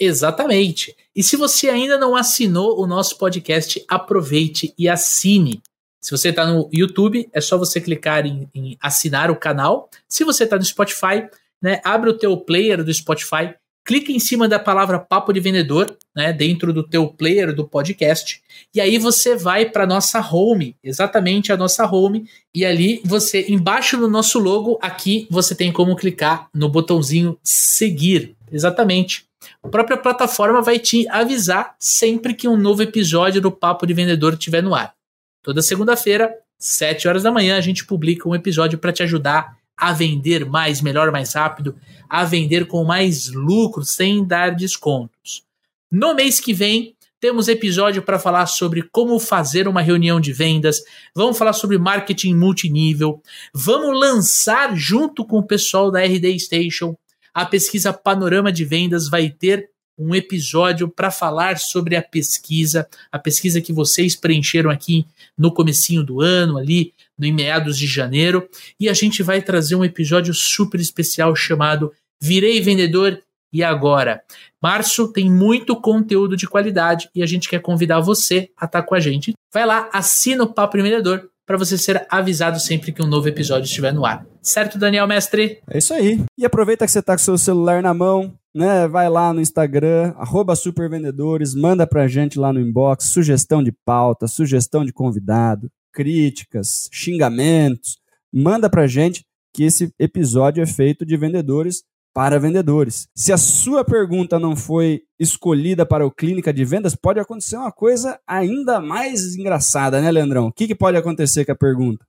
Exatamente. E se você ainda não assinou o nosso podcast, aproveite e assine. Se você está no YouTube, é só você clicar em, em assinar o canal. Se você está no Spotify, né, abre o teu player do Spotify, clica em cima da palavra papo de vendedor, né, dentro do teu player do podcast, e aí você vai para nossa home, exatamente a nossa home, e ali você embaixo do nosso logo aqui você tem como clicar no botãozinho seguir, exatamente. A própria plataforma vai te avisar sempre que um novo episódio do Papo de Vendedor estiver no ar. Toda segunda-feira, 7 horas da manhã, a gente publica um episódio para te ajudar a vender mais, melhor, mais rápido, a vender com mais lucro, sem dar descontos. No mês que vem, temos episódio para falar sobre como fazer uma reunião de vendas, vamos falar sobre marketing multinível, vamos lançar junto com o pessoal da RD Station a pesquisa Panorama de Vendas vai ter um episódio para falar sobre a pesquisa, a pesquisa que vocês preencheram aqui no comecinho do ano, ali no meados de janeiro, e a gente vai trazer um episódio super especial chamado Virei Vendedor e agora. Março tem muito conteúdo de qualidade e a gente quer convidar você a estar tá com a gente. Vai lá, assina o Papo Vendedor para você ser avisado sempre que um novo episódio estiver no ar. Certo, Daniel Mestre? É isso aí. E aproveita que você está com seu celular na mão, né? Vai lá no Instagram, supervendedores, manda pra gente lá no inbox sugestão de pauta, sugestão de convidado, críticas, xingamentos. Manda pra gente que esse episódio é feito de vendedores para vendedores. Se a sua pergunta não foi escolhida para o Clínica de Vendas, pode acontecer uma coisa ainda mais engraçada, né, Leandrão? O que, que pode acontecer com a pergunta?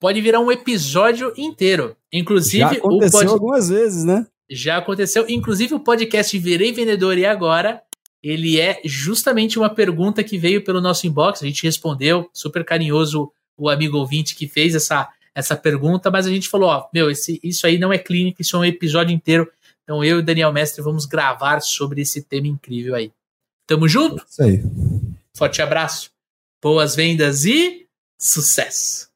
Pode virar um episódio inteiro. Inclusive, Já aconteceu pod... algumas vezes, né? Já aconteceu. Inclusive, o podcast Virei Vendedor e Agora, ele é justamente uma pergunta que veio pelo nosso inbox. A gente respondeu, super carinhoso o amigo ouvinte que fez essa, essa pergunta, mas a gente falou: ó, meu, esse, isso aí não é clínica, isso é um episódio inteiro. Então eu e o Daniel Mestre vamos gravar sobre esse tema incrível aí. Tamo junto? Isso aí. Forte abraço, boas vendas e sucesso!